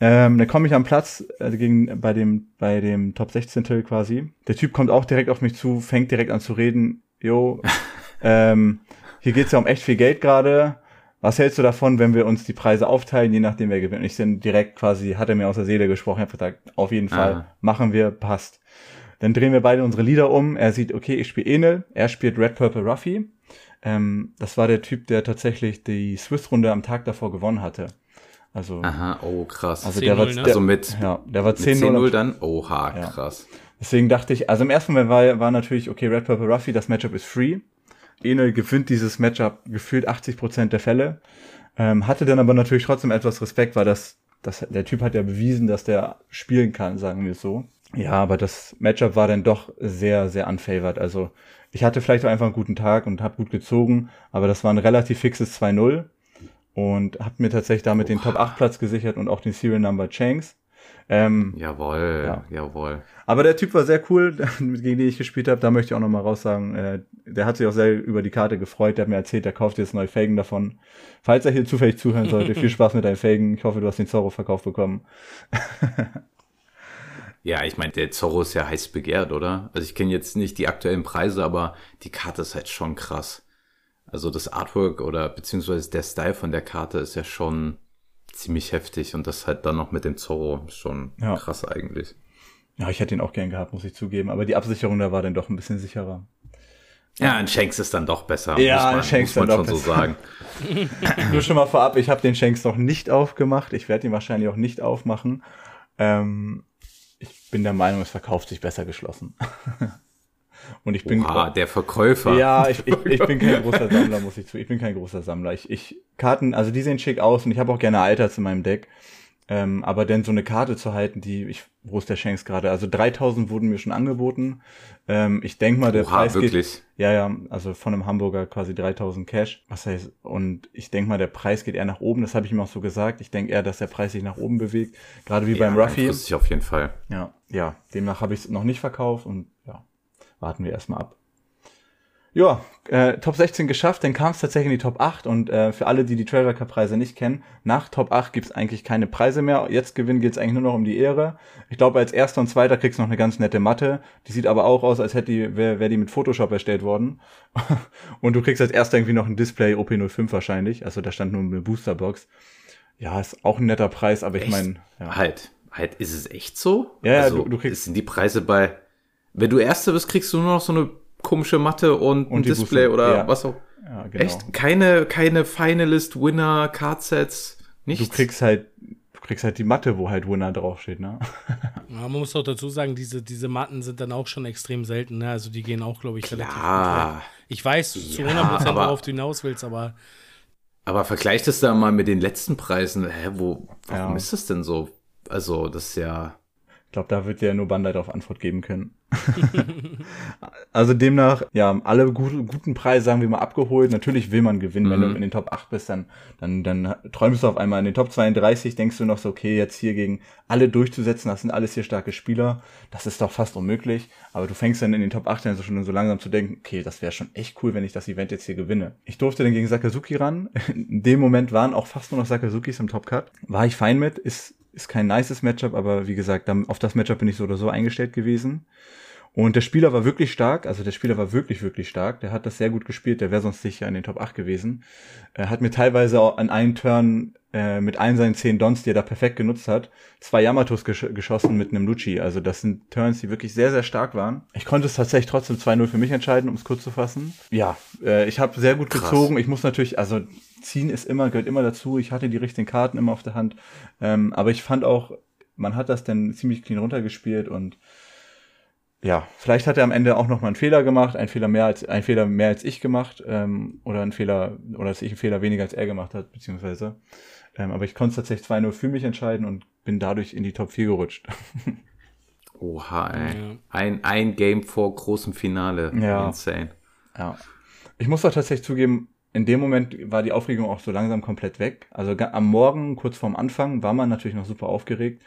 Ähm, dann komme ich am Platz äh, gegen, bei dem, bei dem Top 16 Till quasi. Der Typ kommt auch direkt auf mich zu, fängt direkt an zu reden. Jo, <laughs> ähm, hier geht's ja um echt viel Geld gerade was hältst du davon, wenn wir uns die Preise aufteilen, je nachdem wer gewinnt? Und ich bin direkt quasi, hat er mir aus der Seele gesprochen, hat gesagt, auf jeden Fall, ah. machen wir, passt. Dann drehen wir beide unsere Lieder um. Er sieht, okay, ich spiele Enel, er spielt Red Purple Ruffy. Ähm, das war der Typ, der tatsächlich die Swiss-Runde am Tag davor gewonnen hatte. Also, Aha, oh krass. Also, der war, ne? also mit, ja, der war 10-0 dann? Oha, krass. Ja. Deswegen dachte ich, also im ersten Moment war, war natürlich, okay, Red Purple Ruffy, das Matchup ist free. Enel gewinnt dieses Matchup gefühlt 80 Prozent der Fälle. Ähm, hatte dann aber natürlich trotzdem etwas Respekt, weil das, das, der Typ hat ja bewiesen, dass der spielen kann, sagen wir es so. Ja, aber das Matchup war dann doch sehr, sehr unfavored. Also ich hatte vielleicht auch einfach einen guten Tag und habe gut gezogen, aber das war ein relativ fixes 2-0 und habe mir tatsächlich damit Oha. den Top 8 Platz gesichert und auch den Serial Number Changs. Ähm, jawohl, ja. jawohl. Aber der Typ war sehr cool, <laughs> gegen den ich gespielt habe. Da möchte ich auch nochmal raussagen, äh, der hat sich auch sehr über die Karte gefreut. Der hat mir erzählt, der kauft jetzt neue Felgen davon. Falls er hier zufällig zuhören sollte, <laughs> viel Spaß mit deinen Felgen. Ich hoffe, du hast den Zorro verkauft bekommen. <laughs> ja, ich meine, der Zorro ist ja heiß begehrt, oder? Also ich kenne jetzt nicht die aktuellen Preise, aber die Karte ist halt schon krass. Also das Artwork oder beziehungsweise der Style von der Karte ist ja schon ziemlich heftig und das halt dann noch mit dem Zorro schon ja. krass eigentlich. Ja, ich hätte ihn auch gern gehabt, muss ich zugeben, aber die Absicherung da war dann doch ein bisschen sicherer. Ja, ein Shanks ist dann doch besser. Ja, ein Shanks muss man schon besser. so sagen. <laughs> Nur schon mal vorab, ich habe den Shanks noch nicht aufgemacht. Ich werde ihn wahrscheinlich auch nicht aufmachen. Ähm, ich bin der Meinung, es verkauft sich besser geschlossen. <laughs> Und ich bin. Ah, der Verkäufer. Ja, ich, ich, ich bin kein <laughs> großer Sammler, muss ich zu. Ich bin kein großer Sammler. Ich, ich Karten, also die sehen schick aus und ich habe auch gerne Alters in meinem Deck. Ähm, aber denn so eine Karte zu halten, die, ich, wo ist der Shanks gerade? Also 3000 wurden mir schon angeboten. Ähm, ich denk mal, der Oha, Preis wirklich? geht, ja, ja, also von einem Hamburger quasi 3000 Cash. Was heißt, und ich denk mal, der Preis geht eher nach oben. Das habe ich ihm auch so gesagt. Ich denk eher, dass der Preis sich nach oben bewegt. Gerade wie beim Ruffy. langfristig auf jeden Fall. Ja, ja, demnach habe ich es noch nicht verkauft und ja, warten wir erstmal ab. Ja, äh, Top 16 geschafft, dann kam es tatsächlich in die Top 8 und äh, für alle, die die Treasure Cup Preise nicht kennen, nach Top 8 gibt's eigentlich keine Preise mehr. Jetzt gewinnen geht's eigentlich nur noch um die Ehre. Ich glaube, als erster und zweiter kriegst du noch eine ganz nette Matte. Die sieht aber auch aus, als hätte die, wäre wär die mit Photoshop erstellt worden. <laughs> und du kriegst als erster irgendwie noch ein Display OP05 wahrscheinlich. Also da stand nur eine Boosterbox. Ja, ist auch ein netter Preis, aber ich Echt? meine, ja. Halt, halt, ist es echt so? Ja, ja, also, du- du kriegst- Sind die Preise bei, wenn du Erster bist, kriegst du nur noch so eine komische Matte und, ein die Display Booster- oder ja. was auch. ja genau. Echt? Keine, keine Finalist, Winner, Cardsets, nichts? Du kriegst halt, du kriegst halt die Matte, wo halt Winner draufsteht, ne? <laughs> Ja, man muss auch dazu sagen, diese, diese Matten sind dann auch schon extrem selten. Ne? Also die gehen auch, glaube ich, relativ gut Klar. Ich weiß zu Ja, 100%, aber- worauf du hinaus willst, aber Aber vergleich das da mal mit den letzten Preisen. Hä, wo, warum Ja. ist das denn so? Also, das ist ja, Ich glaube, da wird dir nur Bandai darauf Antwort geben können. <laughs> also demnach, ja, alle gute, guten Preise, sagen wir mal, abgeholt. Natürlich will man gewinnen. Wenn Mhm. du in den Top 8 bist, dann, dann, dann träumst du auf einmal in den Top 32, denkst du noch so, okay, jetzt hier gegen alle durchzusetzen, das sind alles hier starke Spieler. Das ist doch fast unmöglich. Aber du fängst dann in den Top 8 dann so schon so langsam zu denken, okay, das wäre schon echt cool, wenn ich das Event jetzt hier gewinne. Ich durfte dann gegen Sakazuki ran. <laughs> In dem Moment waren auch fast nur noch Sakazukis im Top Cut. War ich fein mit, ist, ist kein nices Matchup, aber wie gesagt, auf das Matchup bin ich so oder so eingestellt gewesen. Und der Spieler war wirklich stark, also der Spieler war wirklich, wirklich stark. Der hat das sehr gut gespielt, der wäre sonst sicher in den Top 8 gewesen. Er hat mir teilweise auch an einen Turn äh, mit allen seinen zehn Dons, die er da perfekt genutzt hat, zwei Yamatos gesch geschossen mit einem Lucci. Also das sind Turns, die wirklich sehr, sehr stark waren. Ich konnte es tatsächlich trotzdem 2-0 für mich entscheiden, um es kurz zu fassen. Ja, äh, ich habe sehr gut Krass. gezogen. Ich muss natürlich, also ziehen ist immer, gehört immer dazu. Ich hatte die richtigen Karten immer auf der Hand. Ähm, aber ich fand auch, man hat das dann ziemlich clean runtergespielt und ja, vielleicht hat er am Ende auch noch mal einen Fehler gemacht, einen Fehler mehr als ein Fehler mehr als ich gemacht ähm, oder ein Fehler oder dass ich einen Fehler weniger als er gemacht hat beziehungsweise. Ähm, aber ich konnte es tatsächlich 2-0 für mich entscheiden und bin dadurch in die Top 4 gerutscht. <laughs> oha, ey. Ja. Ein, ein Game vor großem Finale. Ja. Insane. Ja. Ich muss auch tatsächlich zugeben, in dem Moment war die Aufregung auch so langsam komplett weg. Also am Morgen, kurz vorm Anfang, war man natürlich noch super aufgeregt.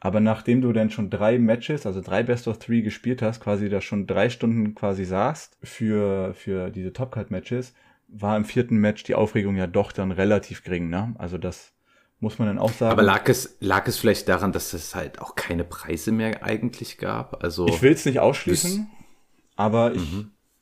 Aber nachdem du dann schon drei Matches, also drei Best of Three gespielt hast, quasi da schon drei Stunden quasi saßt für, für diese Top Cut Matches, war im vierten Match die Aufregung ja doch dann relativ gering, ne? Also das muss man dann auch sagen. Aber lag es, lag es vielleicht daran, dass es halt auch keine Preise mehr eigentlich gab? Also, Ich will es nicht ausschließen, aber ich,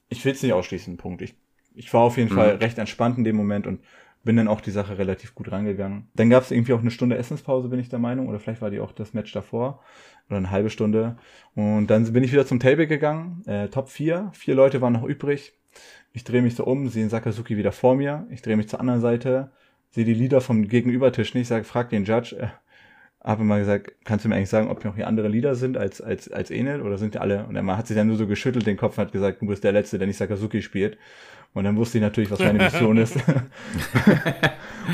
ich will es nicht ausschließen, Punkt. Ich, ich war auf jeden Fall recht entspannt in dem Moment und bin dann auch die Sache relativ gut rangegangen. Dann gab es irgendwie auch eine Stunde Essenspause, bin ich der Meinung, oder vielleicht war die auch das Match davor oder eine halbe Stunde. Und dann bin ich wieder zum Table gegangen, äh, Top 4, vier Leute waren noch übrig. Ich drehe mich so um, sehe den Sakazuki wieder vor mir, ich drehe mich zur anderen Seite, sehe die Lieder vom Gegenübertisch nicht, sage, frag den Judge, äh, habe mal gesagt, kannst du mir eigentlich sagen, ob noch hier andere Lieder sind als, als, als Enel oder sind die alle? Und er hat sich dann nur so geschüttelt den Kopf und hat gesagt, du bist der Letzte, der nicht Sakazuki spielt. Und dann wusste ich natürlich, was meine <laughs> Mission ist.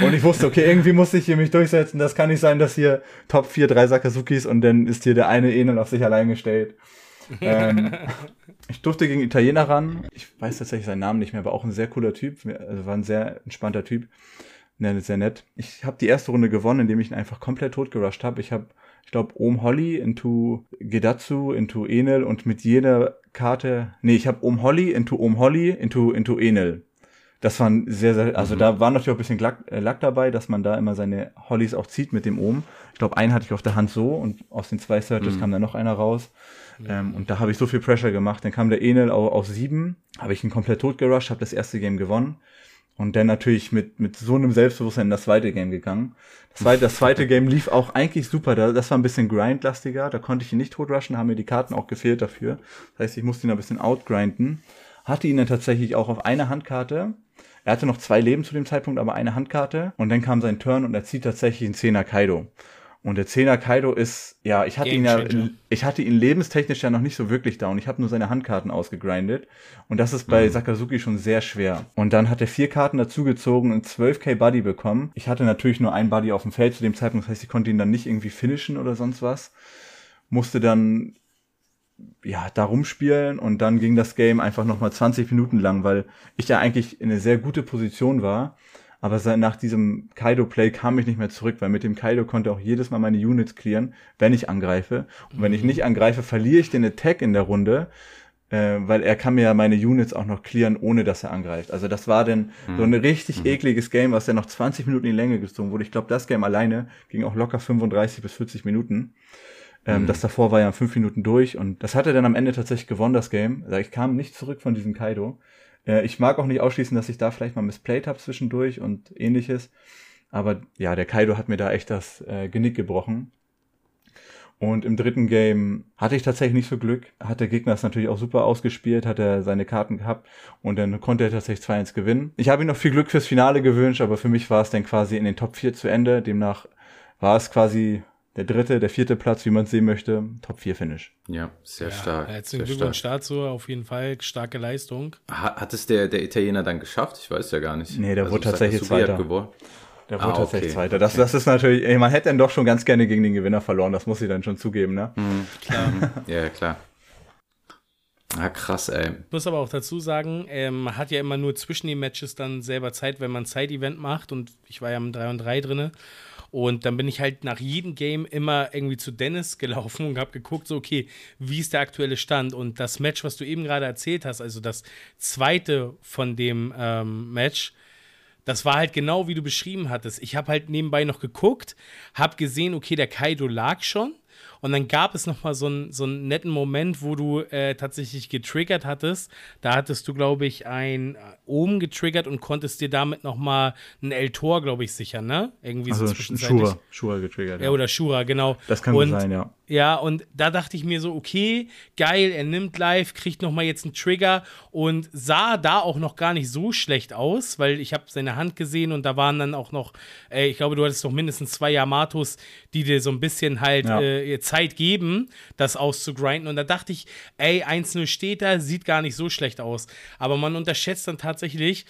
und ich wusste, okay, irgendwie muss ich hier mich durchsetzen. Das kann nicht sein, dass hier Top 4 drei Sakazukis und dann ist hier der eine Enel auf sich allein gestellt. ähm, <laughs> ich durfte gegen Italiener ran. Ich weiß tatsächlich seinen Namen nicht mehr, aber auch ein sehr cooler Typ. Also war ein sehr entspannter Typ. Ne, sehr nett. Ich habe die erste Runde gewonnen, indem ich ihn einfach komplett tot gerusht habe. Ich habe, ich glaube, Ohm Holly into Gedatsu, into Enel und mit jeder Karte. Nee, ich habe Ohm Holly into Ohm Holly into, into Enel. Das waren sehr, sehr, also da war natürlich auch ein bisschen Lack, äh, Lack dabei, dass man da immer seine Hollys auch zieht mit dem Ohm. Ich glaube, einen hatte ich auf der Hand so und aus den zwei Searches kam dann noch einer raus. Ähm, und da habe ich so viel Pressure gemacht. Dann kam der Enel auf, auf sieben, habe ich ihn komplett tot gerusht, habe das erste Game gewonnen. Und dann natürlich mit, mit so einem Selbstbewusstsein in das zweite Game gegangen. Das zweite, das zweite <laughs> Game lief auch eigentlich super. Da, das war ein bisschen grindlastiger. Da konnte ich ihn nicht totrushen, haben mir die Karten auch gefehlt dafür. Das heißt, ich musste ihn ein bisschen outgrinden. Hatte ihn dann tatsächlich auch auf eine Handkarte. Er hatte noch zwei Leben zu dem Zeitpunkt, aber eine Handkarte. Und dann kam sein Turn und er zieht tatsächlich einen Zehner Kaido. Und der 10er Kaido ist, ja, ich hatte ihn ja, ich hatte ihn lebenstechnisch ja noch nicht so wirklich down. Ich habe nur seine Handkarten ausgegrindet. Und das ist bei mhm. Sakazuki schon sehr schwer. Und dann hat er vier Karten dazugezogen und 12k Buddy bekommen. Ich hatte natürlich nur ein Buddy auf dem Feld zu dem Zeitpunkt. Das heißt, ich konnte ihn dann nicht irgendwie finishen oder sonst was. Musste dann ja, da rumspielen und dann ging das Game einfach nochmal 20 Minuten lang, weil ich ja eigentlich in eine sehr gute Position war aber nach diesem Kaido-Play kam ich nicht mehr zurück, weil mit dem Kaido konnte auch jedes Mal meine Units clearen, wenn ich angreife. Und wenn ich mhm. nicht angreife, verliere ich den Attack in der Runde, äh, weil er kann mir ja meine Units auch noch clearen, ohne dass er angreift. Also das war dann mhm. so ein richtig mhm. ekliges Game, was dann noch 20 Minuten in die Länge gezogen wurde. Ich glaube, das Game alleine ging auch locker 35 bis 40 Minuten. Ähm, mhm. Das davor war ja fünf Minuten durch und das hatte dann am Ende tatsächlich gewonnen, das Game. Also ich kam nicht zurück von diesem Kaido. Äh, ich mag auch nicht ausschließen, dass ich da vielleicht mal missplayed habe zwischendurch und ähnliches. Aber ja, der Kaido hat mir da echt das äh, Genick gebrochen. Und im dritten Game hatte ich tatsächlich nicht so Glück. Hat der Gegner es natürlich auch super ausgespielt, hat er seine Karten gehabt und dann konnte er tatsächlich 2-1 gewinnen. Ich habe ihm noch viel Glück fürs Finale gewünscht, aber für mich war es dann quasi in den Top 4 zu Ende. Demnach war es quasi der dritte, der vierte Platz, wie man es sehen möchte, Top 4 Finish. Ja, sehr ja, stark. Herzlichen Glückwunsch dazu, auf jeden Fall starke Leistung. Hat es der, der Italiener dann geschafft? Ich weiß ja gar nicht. Nee, der also, wurde tatsächlich Zweiter. Der wurde ah, tatsächlich okay. Zweiter. Das, das ist natürlich, ey, man hätte dann doch schon ganz gerne gegen den Gewinner verloren, das muss ich dann schon zugeben, ne? Mhm, klar. <laughs> ja, klar. Ah, krass, ey. Ich muss aber auch dazu sagen, ähm, man hat ja immer nur zwischen den Matches dann selber Zeit, wenn man ein Side-Event macht und ich war ja im 3 und 3 drinne und dann bin ich halt nach jedem Game immer irgendwie zu Dennis gelaufen und habe geguckt, so, okay, wie ist der aktuelle Stand? Und das Match, was du eben gerade erzählt hast, also das zweite von dem ähm, Match, das war halt genau wie du beschrieben hattest. Ich habe halt nebenbei noch geguckt, habe gesehen, okay, der Kaido lag schon und dann gab es nochmal so, ein, so einen netten Moment, wo du äh, tatsächlich getriggert hattest. Da hattest du, glaube ich, ein äh, oben getriggert und konntest dir damit nochmal ein L-Tor, glaube ich, sichern, ne? Irgendwie also so zwischenzeitlich. Shura, Shura getriggert. Ja, oder Shura, genau. Das kann und, sein, ja. Ja, und da dachte ich mir so, okay, geil, er nimmt live, kriegt noch mal jetzt einen Trigger und sah da auch noch gar nicht so schlecht aus, weil ich habe seine Hand gesehen und da waren dann auch noch, äh, ich glaube, du hattest doch mindestens zwei Yamatos, die dir so ein bisschen halt ja. äh, Zeit geben, das auszugrinden. Und da dachte ich, ey, 1-0 steht da, sieht gar nicht so schlecht aus. Aber man unterschätzt dann tatsächlich,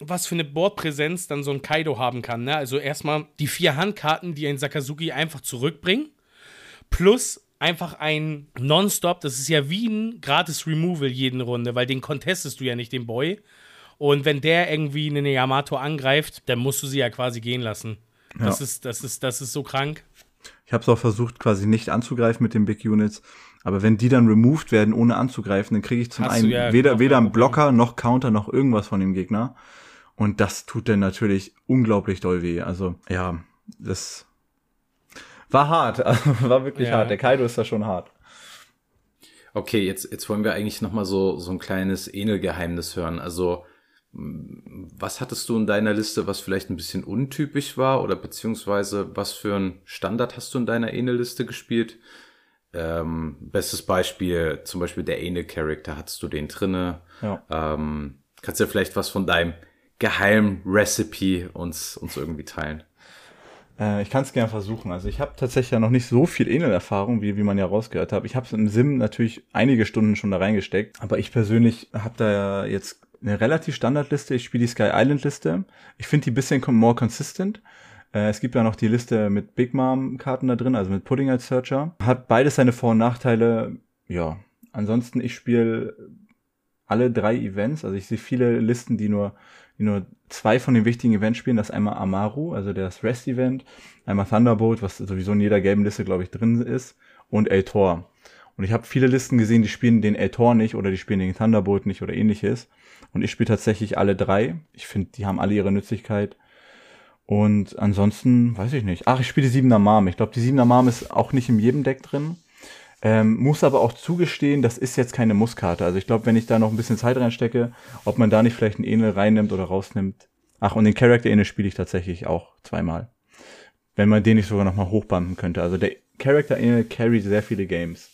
was für eine Bordpräsenz dann so ein Kaido haben kann. Ne? Also erstmal die vier Handkarten, die ein Sakazuki einfach zurückbringen plus einfach ein Nonstop, das ist ja wie ein gratis Removal jeden Runde, weil den contestest du ja nicht, den Boy. Und wenn der irgendwie eine Yamato angreift, dann musst du sie ja quasi gehen lassen. Das, ja. ist, das, ist, das ist so krank. Ich habe es auch versucht, quasi nicht anzugreifen mit den Big Units. Aber wenn die dann removed werden, ohne anzugreifen, dann kriege ich zum Hast einen ja weder, weder einen Blocker noch Counter noch irgendwas von dem Gegner. Und das tut dann natürlich unglaublich doll weh. Also ja, das war hart, <laughs> also, war wirklich ja. hart. Der Kaido ist da schon hart. Okay, jetzt, jetzt wollen wir eigentlich noch mal so, so ein kleines Enel-Geheimnis hören. Also, was hattest du in deiner Liste, was vielleicht ein bisschen untypisch war? Oder beziehungsweise, was für ein Standard hast du in deiner Enel-Liste gespielt? Ähm, bestes Beispiel, zum Beispiel der Enel-Charakter, hattest du den drinne? Ja. Ähm, kannst du ja vielleicht was von deinem Geheim-Recipe uns, uns irgendwie teilen? Äh, ich kann es gerne versuchen. Also ich habe tatsächlich ja noch nicht so viel Enel-Erfahrung, wie, wie man ja rausgehört hat. Ich habe im Sim natürlich einige Stunden schon da reingesteckt, aber ich persönlich habe da ja jetzt eine relativ Standardliste. Ich spiele die Sky Island Liste. Ich finde die bisschen more consistent. Äh, es gibt ja noch die Liste mit Big Mom Karten da drin, also mit Pudding als Searcher. Hat beides seine Vor- und Nachteile. Ja, ansonsten ich spiele alle drei Events. Also ich sehe viele Listen, die nur die nur zwei von den wichtigen Events spielen. Das einmal Amaru, also das Rest-Event, einmal Thunderbolt, was sowieso in jeder gelben Liste, glaube ich, drin ist, und El Tor. Und ich habe viele Listen gesehen, die spielen den El Tor nicht oder die spielen den Thunderbolt nicht oder ähnliches. Und ich spiele tatsächlich alle drei. Ich finde, die haben alle ihre Nützlichkeit. Und ansonsten, weiß ich nicht. Ach, ich spiele die Siebener Mom. Ich glaube, die Siebener Mom ist auch nicht in jedem Deck drin. Ähm, muss aber auch zugestehen, das ist jetzt keine Musskarte. Also ich glaube, wenn ich da noch ein bisschen Zeit reinstecke, ob man da nicht vielleicht einen Enel reinnimmt oder rausnimmt. Ach, und den Character Enel spiele ich tatsächlich auch zweimal. Wenn man den nicht sogar nochmal hochbanden könnte. Also der Character Enel carry sehr viele Games.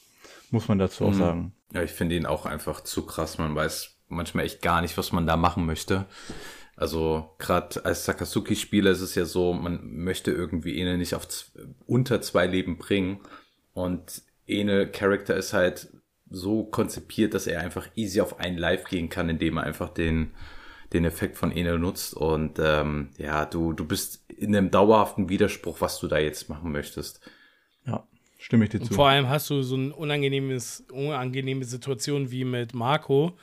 Muss man dazu auch mhm. sagen. Ja, ich finde ihn auch einfach zu krass. Man weiß manchmal echt gar nicht, was man da machen möchte. Also gerade als Sakazuki-Spieler ist es ja so, man möchte irgendwie Ene nicht auf unter zwei Leben bringen. Und Ene Charakter ist halt so konzipiert, dass er einfach easy auf einen Live gehen kann, indem er einfach den, den Effekt von Ene nutzt. Und ähm, ja, du, du bist in einem dauerhaften Widerspruch, was du da jetzt machen möchtest. Ja, stimme ich dir zu. Und vor allem hast du so eine unangenehmes, unangenehme Situation wie mit Marco,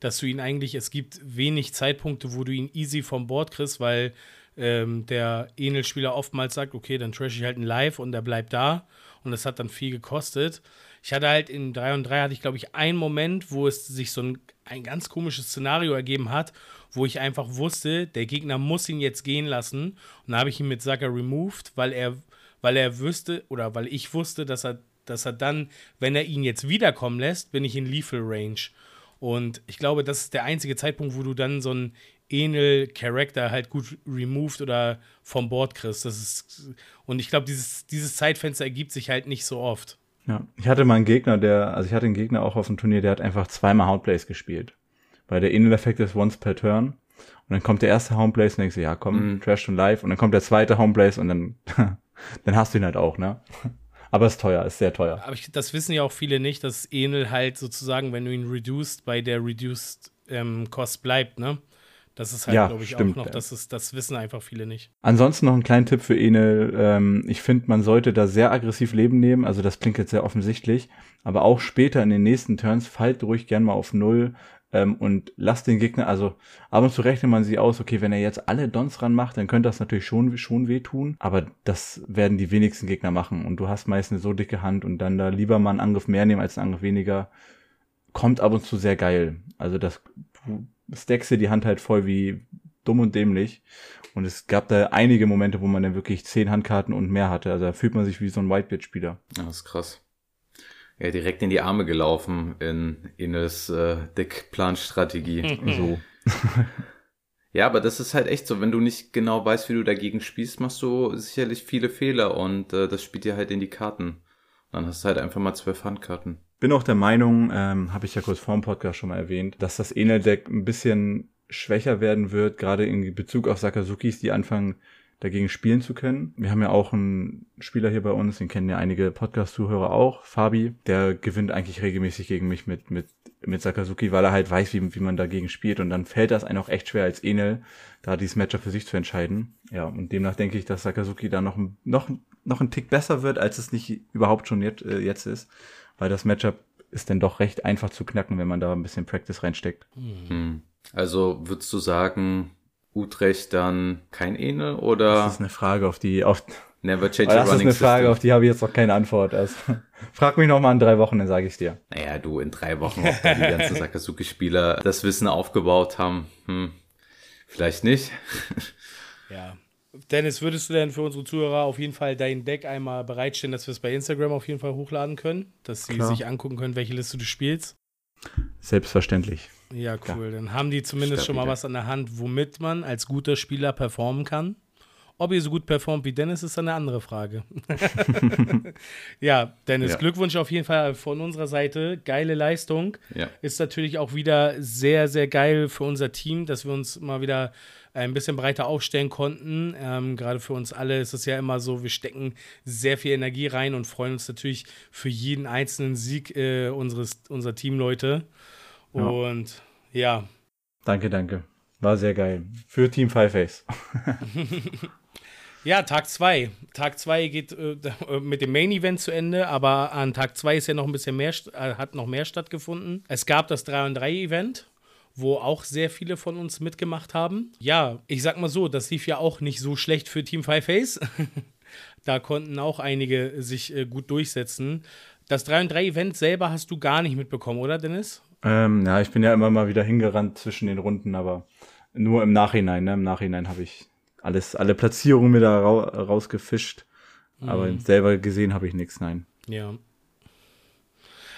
dass du ihn eigentlich, es gibt wenig Zeitpunkte, wo du ihn easy vom Board kriegst, weil ähm, der Enel-Spieler oftmals sagt, okay, dann trash ich halt ein Live und er bleibt da. Und das hat dann viel gekostet. Ich hatte halt in 3 und 3 hatte ich, glaube ich, einen Moment, wo es sich so ein, ein ganz komisches Szenario ergeben hat, wo ich einfach wusste, der Gegner muss ihn jetzt gehen lassen. Und da habe ich ihn mit Saka removed, weil er, weil er wüsste, oder weil ich wusste, dass er, dass er dann, wenn er ihn jetzt wiederkommen lässt, bin ich in Lethal Range. Und ich glaube, das ist der einzige Zeitpunkt, wo du dann so einen Enel-Charakter halt gut removed oder vom Board kriegst. Das ist, und ich glaube, dieses, dieses Zeitfenster ergibt sich halt nicht so oft. Ja, ich hatte mal einen Gegner, der, also ich hatte einen Gegner auch auf dem Turnier, der hat einfach zweimal Houndplays gespielt. Weil der Enel-Effekt ist once per turn. Und dann kommt der erste Homeplace und denkst du, ja, komm, mhm. trash schon live. Und dann kommt der zweite Homeplace und dann, <laughs> dann hast du ihn halt auch, ne? Aber es ist teuer, ist sehr teuer. Aber ich, das wissen ja auch viele nicht, dass Enel halt sozusagen, wenn du ihn reduced, bei der reduced ähm, Cost bleibt, ne? Das ist halt, ja, glaube ich, stimmt, auch noch, das, ist, das wissen einfach viele nicht. Ansonsten noch ein kleiner Tipp für Enel. Ähm, ich finde, man sollte da sehr aggressiv Leben nehmen. Also das klingt jetzt sehr offensichtlich. Aber auch später in den nächsten Turns fallt ruhig gern mal auf Null ähm, und lasst den Gegner, also ab und zu rechnet man sie aus, okay, wenn er jetzt alle Dons ranmacht, dann könnte das natürlich schon, schon wehtun, aber das werden die wenigsten Gegner machen. Und du hast meist eine so dicke Hand und dann da lieber mal einen Angriff mehr nehmen als einen Angriff weniger, kommt ab und zu sehr geil. Also das, stackst dir die Hand halt voll wie dumm und dämlich. Und es gab da einige Momente, wo man dann wirklich zehn Handkarten und mehr hatte, also da fühlt man sich wie so ein Whitebeard-Spieler. Ja, das ist krass ja, direkt in die Arme gelaufen in Ines äh, Deckplanstrategie. so. <laughs> ja, aber das ist halt echt so, wenn du nicht genau weißt, wie du dagegen spielst, machst du sicherlich viele Fehler und äh, das spielt dir halt in die Karten. Dann hast du halt einfach mal zwölf Handkarten. Bin auch der Meinung, ähm, habe ich ja kurz vor dem Podcast schon mal erwähnt, dass das Enel-Deck ein bisschen schwächer werden wird, gerade in Bezug auf Sakazukis, die anfangen dagegen spielen zu können. Wir haben ja auch einen Spieler hier bei uns, den kennen ja einige Podcast-Zuhörer auch, Fabi, der gewinnt eigentlich regelmäßig gegen mich mit, mit, mit Sakazuki, weil er halt weiß, wie, wie man dagegen spielt und dann fällt das einem auch echt schwer als Enel, da dieses Matchup für sich zu entscheiden. Ja, und demnach denke ich, dass Sakazuki da noch, noch, noch ein Tick besser wird, als es nicht überhaupt schon jetzt, äh, jetzt ist, weil das Matchup ist dann doch recht einfach zu knacken, wenn man da ein bisschen Practice reinsteckt. Hm. Also würdest du sagen, Utrecht dann kein Ene oder? Das ist eine Frage, auf die auf Never change Das ist eine Frage, system. auf die habe ich jetzt noch keine Antwort. Also, <laughs> frag mich noch mal in drei Wochen, dann sage ich dir. Naja, du in drei Wochen, ob da die ganzen <laughs> Sakazuki-Spieler das Wissen aufgebaut haben, hm, vielleicht nicht. <laughs> ja. Dennis, würdest du denn für unsere Zuhörer auf jeden Fall dein Deck einmal bereitstellen, dass wir es bei Instagram auf jeden Fall hochladen können, dass sie Klar. sich angucken können, welche Liste du spielst? Selbstverständlich. Ja, cool. Ja. Dann haben die zumindest schon mal was an der Hand, womit man als guter Spieler performen kann. Ob ihr so gut performt wie Dennis, ist eine andere Frage. <laughs> <laughs> ja, Dennis, ja. Glückwunsch auf jeden Fall von unserer Seite. Geile Leistung. Ja. Ist natürlich auch wieder sehr, sehr geil für unser Team, dass wir uns mal wieder ein bisschen breiter aufstellen konnten. Ähm, Gerade für uns alle ist es ja immer so, wir stecken sehr viel Energie rein und freuen uns natürlich für jeden einzelnen Sieg äh, unseres, unserer Teamleute. Ja. Und ja. Danke, danke. War sehr geil. Für Team Five Face. <laughs> ja, Tag 2. Tag 2 geht äh, mit dem Main Event zu Ende, aber an Tag 2 ist ja noch ein bisschen mehr, äh, hat noch mehr stattgefunden. Es gab das 3 und 3 Event wo auch sehr viele von uns mitgemacht haben. Ja, ich sag mal so, das lief ja auch nicht so schlecht für Team Five Face. <laughs> da konnten auch einige sich äh, gut durchsetzen. Das 3 und 3 Event selber hast du gar nicht mitbekommen, oder Dennis? Ähm, ja, ich bin ja immer mal wieder hingerannt zwischen den Runden, aber nur im Nachhinein. Ne? Im Nachhinein habe ich alles, alle Platzierungen mir da ra rausgefischt. Mhm. Aber selber gesehen habe ich nichts, nein. Ja.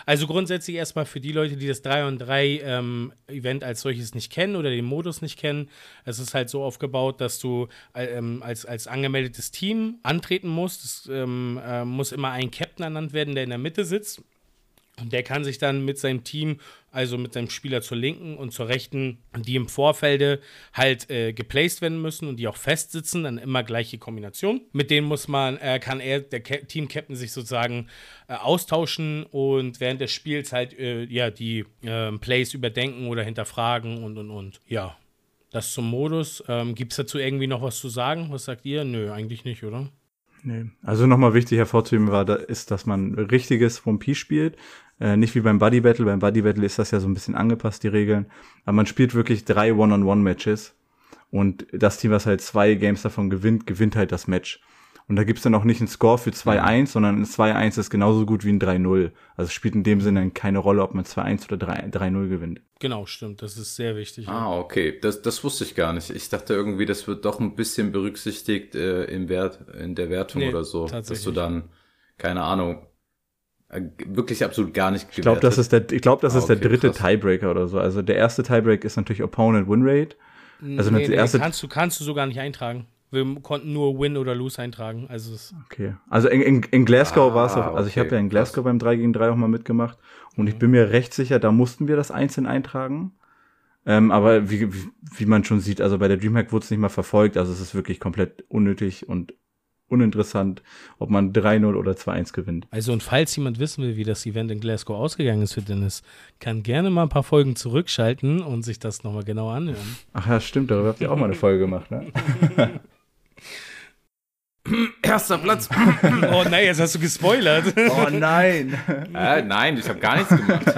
Also grundsätzlich erstmal für die Leute, die das 3 und 3 ähm, Event als solches nicht kennen oder den Modus nicht kennen. Es ist halt so aufgebaut, dass du ähm, als, als angemeldetes Team antreten musst. Es ähm, äh, muss immer ein Captain ernannt werden, der in der Mitte sitzt. Und der kann sich dann mit seinem Team, also mit seinem Spieler zur linken und zur rechten, die im Vorfelde halt äh, geplaced werden müssen und die auch festsitzen, dann immer gleiche Kombination. Mit denen muss man, äh, kann er, der Team-Captain, sich sozusagen äh, austauschen und während des Spiels halt äh, ja die ähm, Plays überdenken oder hinterfragen und und und. Ja, das zum Modus. Ähm, Gibt es dazu irgendwie noch was zu sagen? Was sagt ihr? Nö, eigentlich nicht, oder? Nee. Also nochmal wichtig hervorzuheben war, da ist, dass man richtiges Pi spielt. Äh, nicht wie beim Buddy Battle. Beim Buddy Battle ist das ja so ein bisschen angepasst, die Regeln. Aber man spielt wirklich drei One-on-One-Matches. Und das Team, was halt zwei Games davon gewinnt, gewinnt halt das Match. Und da gibt's dann auch nicht einen Score für 2-1, sondern ein 2-1 ist genauso gut wie ein 3-0. Also es spielt in dem Sinne keine Rolle, ob man 2-1 oder 3-0 gewinnt. Genau, stimmt. Das ist sehr wichtig. Ah, okay. Das, das wusste ich gar nicht. Ich dachte irgendwie, das wird doch ein bisschen berücksichtigt äh, im Wert, in der Wertung nee, oder so. Dass du dann, keine Ahnung, wirklich absolut gar nicht Ich glaube, das ist der, ich glaube, das ah, ist okay, der dritte krass. Tiebreaker oder so. Also der erste Tiebreak ist natürlich Opponent Win Rate. Also nee, nee, erste kannst du kannst du so gar nicht eintragen. Wir konnten nur Win oder Lose eintragen. Also okay. Also in, in, in Glasgow ah, war es auch, also okay, ich habe ja in Glasgow beim 3 gegen 3 auch mal mitgemacht und mhm. ich bin mir recht sicher, da mussten wir das einzeln eintragen. Ähm, aber wie, wie, wie man schon sieht, also bei der Dreamhack wurde es nicht mal verfolgt, also es ist wirklich komplett unnötig und uninteressant, ob man 3-0 oder 2-1 gewinnt. Also und falls jemand wissen will, wie das Event in Glasgow ausgegangen ist für Dennis, kann gerne mal ein paar Folgen zurückschalten und sich das nochmal genau anhören. Ach ja, stimmt, darüber habt ihr auch mal eine Folge gemacht, ne? <laughs> Erster Platz. <laughs> oh nein, jetzt hast du gespoilert. Oh nein. Äh, nein, ich habe gar nichts gemacht.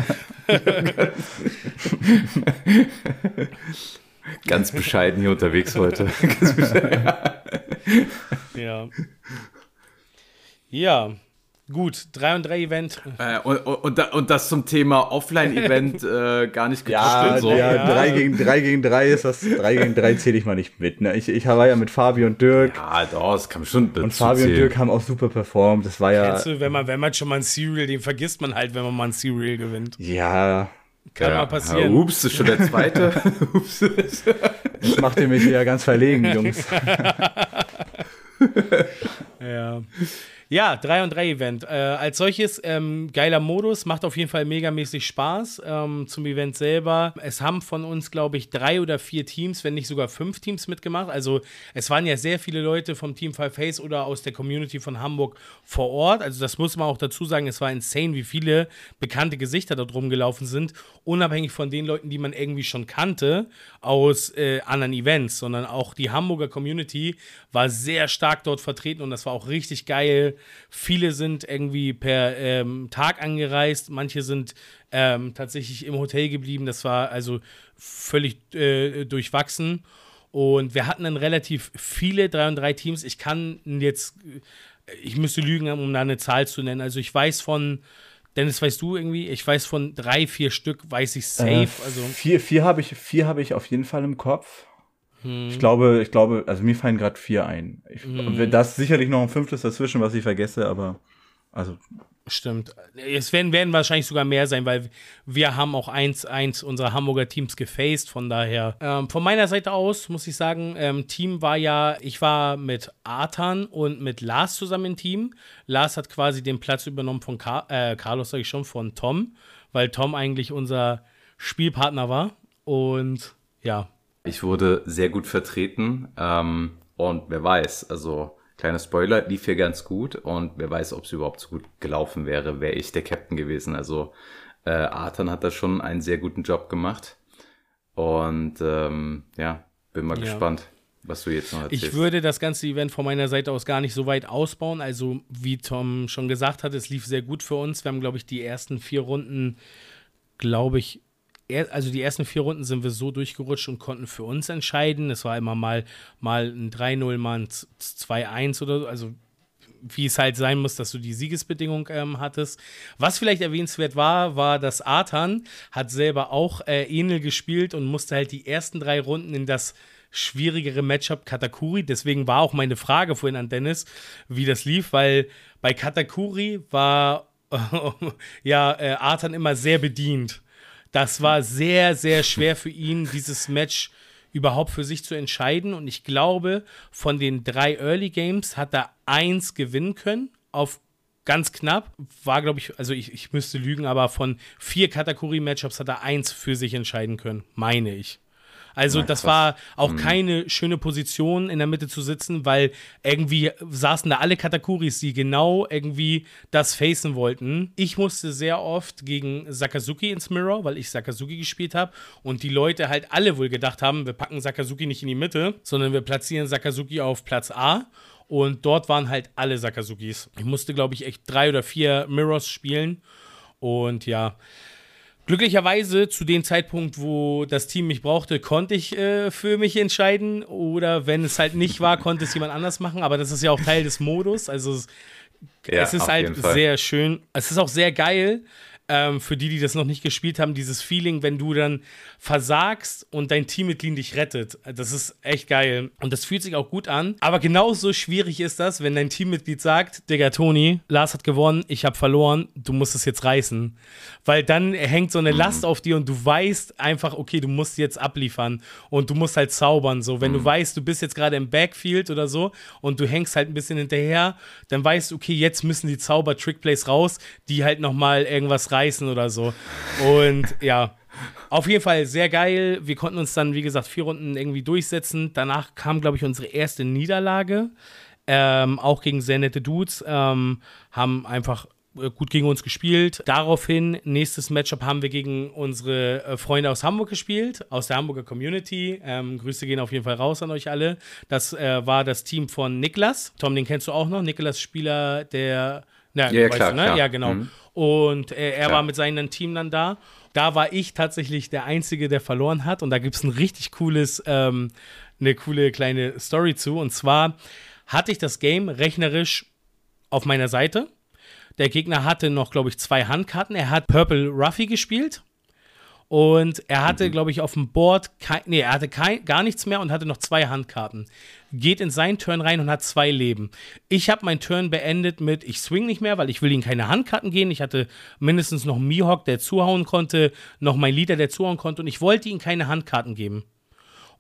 <laughs> Ganz bescheiden hier unterwegs heute. <laughs> ja. Ja, Gut, 3 und 3 Event. Äh, und, und, und, das zum Thema Offline-Event <laughs> äh, gar nicht ja, so. Ja, 3 gegen 3 gegen 3 ist das, 3 gegen 3 zähle ich mal nicht mit. Ne? Ich, ich war ja mit Fabi und Dirk. Ja, doch, das kann schon Und Fabi und Dirk haben auch super performt. Das war ja. Du, wenn man, wenn man schon mal ein Serial, den vergisst man halt, wenn man mal ein Serial gewinnt. Ja. Kann ja, mal passieren. Ja, ups, ist schon der zweite. ups. Das macht ihr mich ja ganz verlegen, <laughs> Jungs. ja. Ja, 3 und 3 Event. Äh, als solches ähm, geiler Modus, macht auf jeden Fall megamäßig Spaß ähm, zum Event selber. Es haben von uns, glaube ich, drei oder vier Teams, wenn nicht sogar fünf Teams mitgemacht. Also es waren ja sehr viele Leute vom Team Five Face oder aus der Community von Hamburg vor Ort. Also das muss man auch dazu sagen, es war insane, wie viele bekannte Gesichter dort rumgelaufen sind, unabhängig von den Leuten, die man irgendwie schon kannte aus äh, anderen Events, sondern auch die Hamburger Community war sehr stark dort vertreten und das war auch richtig geil Viele sind irgendwie per ähm, Tag angereist, manche sind ähm, tatsächlich im Hotel geblieben. Das war also völlig äh, durchwachsen. Und wir hatten dann relativ viele 3 und 3 Teams. Ich kann jetzt, ich müsste lügen, um da eine Zahl zu nennen. Also ich weiß von, Dennis, weißt du irgendwie? Ich weiß von drei, vier Stück, weiß ich safe. Äh, also vier, vier habe ich, vier habe ich auf jeden Fall im Kopf. Hm. Ich glaube, ich glaube, also mir fallen gerade vier ein. Ich, hm. Das ist sicherlich noch ein fünftes dazwischen, was ich vergesse, aber also. Stimmt. Es werden, werden wahrscheinlich sogar mehr sein, weil wir haben auch eins, eins unserer Hamburger Teams gefaced. Von daher, ähm, von meiner Seite aus muss ich sagen, ähm, Team war ja, ich war mit Artan und mit Lars zusammen im Team. Lars hat quasi den Platz übernommen von Car äh, Carlos, sage ich schon, von Tom, weil Tom eigentlich unser Spielpartner war. Und ja, ich wurde sehr gut vertreten ähm, und wer weiß, also kleiner Spoiler, lief hier ganz gut und wer weiß, ob es überhaupt so gut gelaufen wäre, wäre ich der Captain gewesen. Also äh, Arthur hat da schon einen sehr guten Job gemacht und ähm, ja, bin mal ja. gespannt was du jetzt noch erzählst. Ich würde das ganze Event von meiner Seite aus gar nicht so weit ausbauen. Also, wie Tom schon gesagt hat, es lief sehr gut für uns. Wir haben, glaube ich, die ersten vier Runden, glaube ich, also die ersten vier Runden sind wir so durchgerutscht und konnten für uns entscheiden. Es war immer mal, mal ein 3-0, mal ein 2-1 oder so. Also wie es halt sein muss, dass du die Siegesbedingung ähm, hattest. Was vielleicht erwähnenswert war, war, dass Artan hat selber auch äh, gespielt und musste halt die ersten drei Runden in das schwierigere Matchup Katakuri. Deswegen war auch meine Frage vorhin an Dennis, wie das lief, weil bei Katakuri war <laughs> ja äh, Artan immer sehr bedient. Das war sehr, sehr schwer für ihn, dieses Match überhaupt für sich zu entscheiden. Und ich glaube, von den drei Early Games hat er eins gewinnen können, auf ganz knapp. War, glaube ich, also ich, ich müsste lügen, aber von vier Kategorie-Matchups hat er eins für sich entscheiden können, meine ich. Also Na, das war auch mhm. keine schöne Position in der Mitte zu sitzen, weil irgendwie saßen da alle Katakuris, die genau irgendwie das facen wollten. Ich musste sehr oft gegen Sakazuki ins Mirror, weil ich Sakazuki gespielt habe und die Leute halt alle wohl gedacht haben, wir packen Sakazuki nicht in die Mitte, sondern wir platzieren Sakazuki auf Platz A. Und dort waren halt alle Sakazukis. Ich musste, glaube ich, echt drei oder vier Mirrors spielen. Und ja, Glücklicherweise zu dem Zeitpunkt, wo das Team mich brauchte, konnte ich äh, für mich entscheiden. Oder wenn es halt nicht war, konnte es jemand anders machen. Aber das ist ja auch Teil des Modus. Also es, ja, es ist halt sehr schön. Es ist auch sehr geil, ähm, für die, die das noch nicht gespielt haben, dieses Feeling, wenn du dann versagst und dein Teammitglied dich rettet. Das ist echt geil. Und das fühlt sich auch gut an. Aber genauso schwierig ist das, wenn dein Teammitglied sagt, Digga, Toni, Lars hat gewonnen, ich habe verloren, du musst es jetzt reißen. Weil dann hängt so eine mhm. Last auf dir und du weißt einfach, okay, du musst jetzt abliefern und du musst halt zaubern. So, wenn mhm. du weißt, du bist jetzt gerade im Backfield oder so und du hängst halt ein bisschen hinterher, dann weißt du, okay, jetzt müssen die Zauber-Trickplays raus, die halt nochmal irgendwas reißen oder so. Und ja. Auf jeden Fall sehr geil. Wir konnten uns dann, wie gesagt, vier Runden irgendwie durchsetzen. Danach kam, glaube ich, unsere erste Niederlage. Ähm, auch gegen sehr nette Dudes. Ähm, haben einfach äh, gut gegen uns gespielt. Daraufhin, nächstes Matchup haben wir gegen unsere äh, Freunde aus Hamburg gespielt, aus der Hamburger Community. Ähm, Grüße gehen auf jeden Fall raus an euch alle. Das äh, war das Team von Niklas. Tom, den kennst du auch noch. Niklas, Spieler der. Na, ja, klar, du, ne? klar. Ja, genau. Mhm. Und äh, er klar. war mit seinem Team dann da. Da war ich tatsächlich der Einzige, der verloren hat. Und da gibt es ein richtig cooles, ähm, eine coole kleine Story zu. Und zwar hatte ich das Game rechnerisch auf meiner Seite der Gegner hatte noch, glaube ich, zwei Handkarten. Er hat Purple Ruffy gespielt. Und er hatte, mhm. glaube ich, auf dem Board, kein, nee, er hatte kein, gar nichts mehr und hatte noch zwei Handkarten. Geht in seinen Turn rein und hat zwei Leben. Ich habe meinen Turn beendet mit, ich swing nicht mehr, weil ich will ihm keine Handkarten geben. Ich hatte mindestens noch Mihawk, der zuhauen konnte, noch mein Leader, der zuhauen konnte und ich wollte ihm keine Handkarten geben.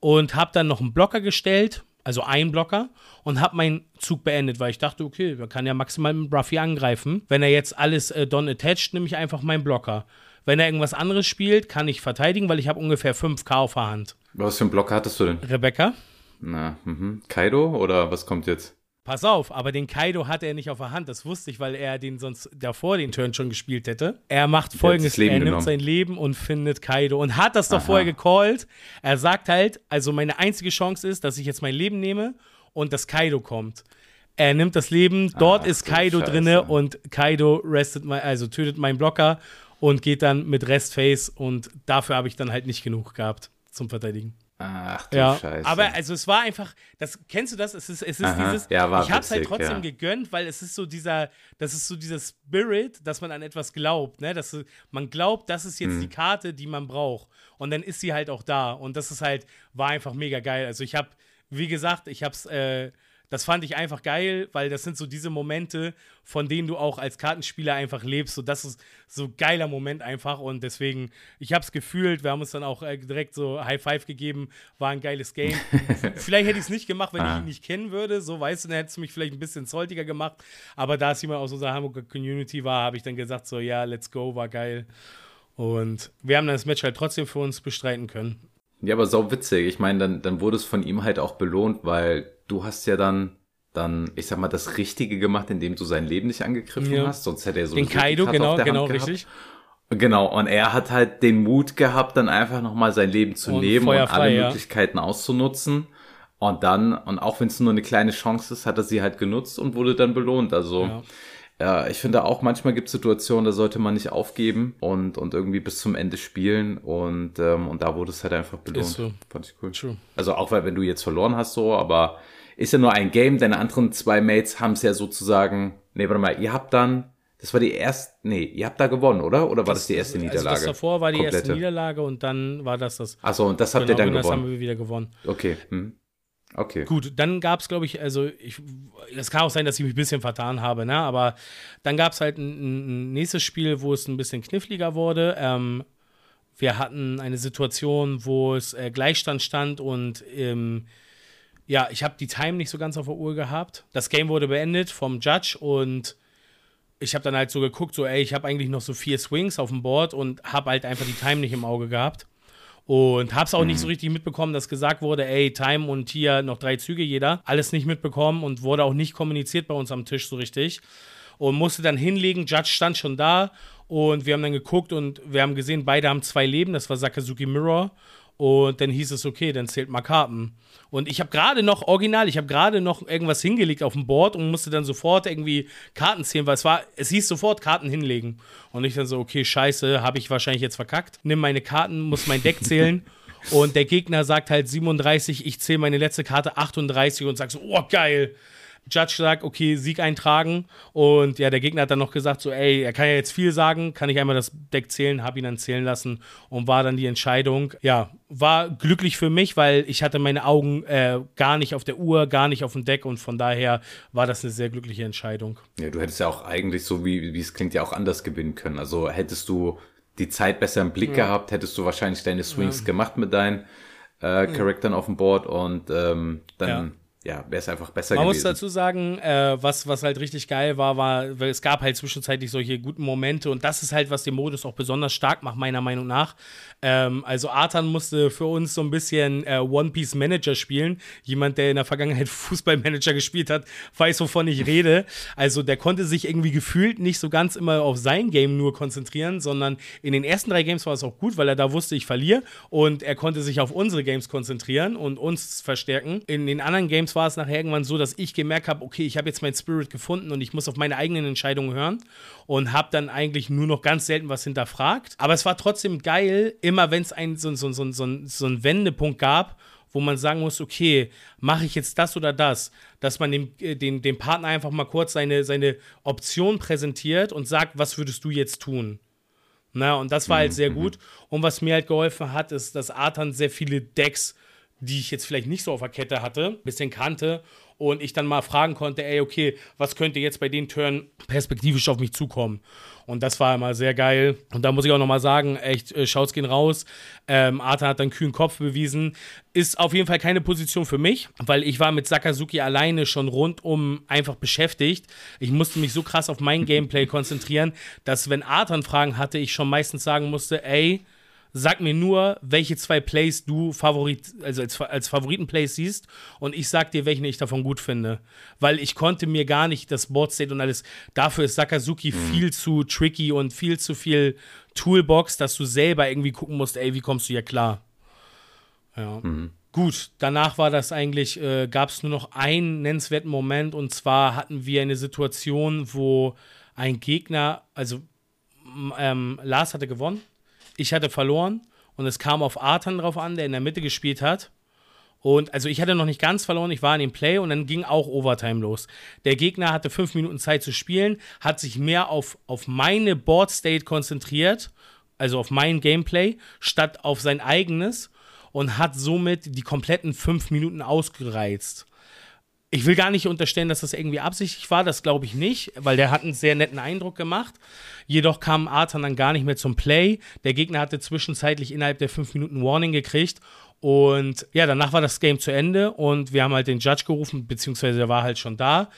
Und habe dann noch einen Blocker gestellt, also ein Blocker, und habe meinen Zug beendet, weil ich dachte, okay, man kann ja maximal mit Ruffy angreifen. Wenn er jetzt alles äh, Don attached, nehme ich einfach meinen Blocker. Wenn er irgendwas anderes spielt, kann ich verteidigen, weil ich habe ungefähr 5k auf der Hand. Was für einen Blocker hattest du denn? Rebecca. Na, mhm. Kaido oder was kommt jetzt? Pass auf, aber den Kaido hatte er nicht auf der Hand. Das wusste ich, weil er den sonst davor den Turn schon gespielt hätte. Er macht folgendes: Er nimmt genommen. sein Leben und findet Kaido und hat das doch Aha. vorher gecallt. Er sagt halt, also meine einzige Chance ist, dass ich jetzt mein Leben nehme und das Kaido kommt. Er nimmt das Leben, dort Ach, ist Kaido Scheiße. drinne und Kaido restet mein, also tötet meinen Blocker und geht dann mit Restface und dafür habe ich dann halt nicht genug gehabt zum Verteidigen. Ach du ja, Scheiße. Aber also es war einfach, das kennst du das? Es ist, es ist Aha, dieses, ja, ich hab's halt trotzdem ja. gegönnt, weil es ist so dieser, das ist so dieser Spirit, dass man an etwas glaubt, ne? Dass man glaubt, das ist jetzt mhm. die Karte, die man braucht. Und dann ist sie halt auch da. Und das ist halt, war einfach mega geil. Also ich habe, wie gesagt, ich hab's äh, das fand ich einfach geil, weil das sind so diese Momente, von denen du auch als Kartenspieler einfach lebst. So, das ist so ein geiler Moment einfach und deswegen, ich habe es gefühlt. Wir haben uns dann auch äh, direkt so High Five gegeben. War ein geiles Game. <laughs> vielleicht hätte ich es nicht gemacht, wenn ah. ich ihn nicht kennen würde. So, weißt du, dann hättest du mich vielleicht ein bisschen saltiger gemacht. Aber da es jemand aus unserer Hamburger Community war, habe ich dann gesagt, so, ja, let's go, war geil. Und wir haben dann das Match halt trotzdem für uns bestreiten können. Ja, aber sau witzig. Ich meine, dann, dann wurde es von ihm halt auch belohnt, weil du hast ja dann, dann, ich sag mal, das Richtige gemacht, indem du sein Leben nicht angegriffen ja. hast. Sonst hätte er so Den Kaido, genau, genau, richtig. Genau, und er hat halt den Mut gehabt, dann einfach nochmal sein Leben zu und nehmen und alle ja. Möglichkeiten auszunutzen. Und dann, und auch wenn es nur eine kleine Chance ist, hat er sie halt genutzt und wurde dann belohnt. Also ja. Ich finde auch, manchmal gibt es Situationen, da sollte man nicht aufgeben und, und irgendwie bis zum Ende spielen und, ähm, und da wurde es halt einfach belohnt. Ist so. Fand ich cool. True. Also auch weil, wenn du jetzt verloren hast, so, aber ist ja nur ein Game, deine anderen zwei Mates haben es ja sozusagen, nee, warte mal, ihr habt dann, das war die erste, nee, ihr habt da gewonnen, oder? Oder war das, das die erste also Niederlage? Also das davor war die Komplette. erste Niederlage und dann war das das. Achso, und das habt genau, ihr dann gewonnen? das haben wir wieder gewonnen. Okay. Hm. Okay. Gut, dann gab es, glaube ich, also es kann auch sein, dass ich mich ein bisschen vertan habe, ne? aber dann gab es halt ein, ein, nächstes Spiel, wo es ein bisschen kniffliger wurde. Ähm, wir hatten eine Situation, wo es äh, Gleichstand stand und ähm, ja, ich habe die Time nicht so ganz auf der Uhr gehabt. Das Game wurde beendet vom Judge und ich habe dann halt so geguckt, so, ey, ich habe eigentlich noch so vier Swings auf dem Board und habe halt einfach die Time nicht im Auge gehabt. Und hab's auch mhm. nicht so richtig mitbekommen, dass gesagt wurde, ey, Time und hier noch drei Züge jeder. Alles nicht mitbekommen und wurde auch nicht kommuniziert bei uns am Tisch so richtig. Und musste dann hinlegen. Judge stand schon da und wir haben dann geguckt und wir haben gesehen, beide haben zwei Leben. Das war Sakazuki Mirror. Und dann hieß es, okay, dann zählt mal Karten. Und ich habe gerade noch, original, ich habe gerade noch irgendwas hingelegt auf dem Board und musste dann sofort irgendwie Karten zählen, weil es war, es hieß sofort Karten hinlegen. Und ich dann so, okay, scheiße, habe ich wahrscheinlich jetzt verkackt. Nimm meine Karten, muss mein Deck zählen. <laughs> und der Gegner sagt halt 37, ich zähle meine letzte Karte 38 und sag so, oh geil. Judge sagt, okay, Sieg eintragen. Und ja, der Gegner hat dann noch gesagt, so, ey, er kann ja jetzt viel sagen, kann ich einmal das Deck zählen, hab ihn dann zählen lassen und war dann die Entscheidung. Ja, war glücklich für mich, weil ich hatte meine Augen äh, gar nicht auf der Uhr, gar nicht auf dem Deck und von daher war das eine sehr glückliche Entscheidung. Ja, du hättest ja auch eigentlich so, wie, wie es klingt, ja auch anders gewinnen können. Also hättest du die Zeit besser im Blick ja. gehabt, hättest du wahrscheinlich deine Swings ja. gemacht mit deinen äh, Charakteren auf dem Board und ähm, dann ja, wäre es einfach besser Man gewesen. muss dazu sagen, äh, was, was halt richtig geil war, war, es gab halt zwischenzeitlich solche guten Momente und das ist halt, was den Modus auch besonders stark macht, meiner Meinung nach. Ähm, also Artan musste für uns so ein bisschen äh, One Piece Manager spielen. Jemand, der in der Vergangenheit <laughs> Fußballmanager gespielt hat, weiß, wovon ich rede. Also der konnte sich irgendwie gefühlt nicht so ganz immer auf sein Game nur konzentrieren, sondern in den ersten drei Games war es auch gut, weil er da wusste, ich verliere und er konnte sich auf unsere Games konzentrieren und uns verstärken. In den anderen Games war es nachher irgendwann so, dass ich gemerkt habe, okay, ich habe jetzt meinen Spirit gefunden und ich muss auf meine eigenen Entscheidungen hören und habe dann eigentlich nur noch ganz selten was hinterfragt. Aber es war trotzdem geil, immer wenn es einen so, so, so, so, so einen Wendepunkt gab, wo man sagen muss, okay, mache ich jetzt das oder das, dass man dem, äh, dem, dem Partner einfach mal kurz seine, seine Option präsentiert und sagt, was würdest du jetzt tun? Na, und das war halt sehr mhm. gut. Und was mir halt geholfen hat, ist, dass Artan sehr viele Decks die ich jetzt vielleicht nicht so auf der Kette hatte, bisschen kannte und ich dann mal fragen konnte, ey, okay, was könnte jetzt bei den Turn perspektivisch auf mich zukommen? Und das war immer sehr geil. Und da muss ich auch nochmal sagen, echt, äh, schaut's gehen raus. Ähm, Arthur hat dann kühlen Kopf bewiesen. Ist auf jeden Fall keine Position für mich, weil ich war mit Sakazuki alleine schon rundum einfach beschäftigt. Ich musste mich so krass auf mein Gameplay konzentrieren, dass wenn Arthur Fragen hatte, ich schon meistens sagen musste, ey, Sag mir nur, welche zwei Plays du Favorit, also als, als Favoriten-Plays siehst und ich sag dir, welchen ich davon gut finde. Weil ich konnte mir gar nicht das Board State und alles. Dafür ist Sakazuki mhm. viel zu tricky und viel zu viel Toolbox, dass du selber irgendwie gucken musst, ey, wie kommst du hier klar? Ja. Mhm. Gut, danach war das eigentlich, äh, gab es nur noch einen nennenswerten Moment und zwar hatten wir eine Situation, wo ein Gegner, also ähm, Lars hatte gewonnen ich hatte verloren und es kam auf Artan drauf an, der in der Mitte gespielt hat. Und also ich hatte noch nicht ganz verloren, ich war in dem Play und dann ging auch Overtime los. Der Gegner hatte fünf Minuten Zeit zu spielen, hat sich mehr auf, auf meine Board State konzentriert, also auf mein Gameplay, statt auf sein eigenes und hat somit die kompletten fünf Minuten ausgereizt. Ich will gar nicht unterstellen, dass das irgendwie absichtlich war, das glaube ich nicht, weil der hat einen sehr netten Eindruck gemacht. Jedoch kam Arthur dann gar nicht mehr zum Play. Der Gegner hatte zwischenzeitlich innerhalb der fünf Minuten Warning gekriegt. Und ja, danach war das Game zu Ende und wir haben halt den Judge gerufen, beziehungsweise der war halt schon da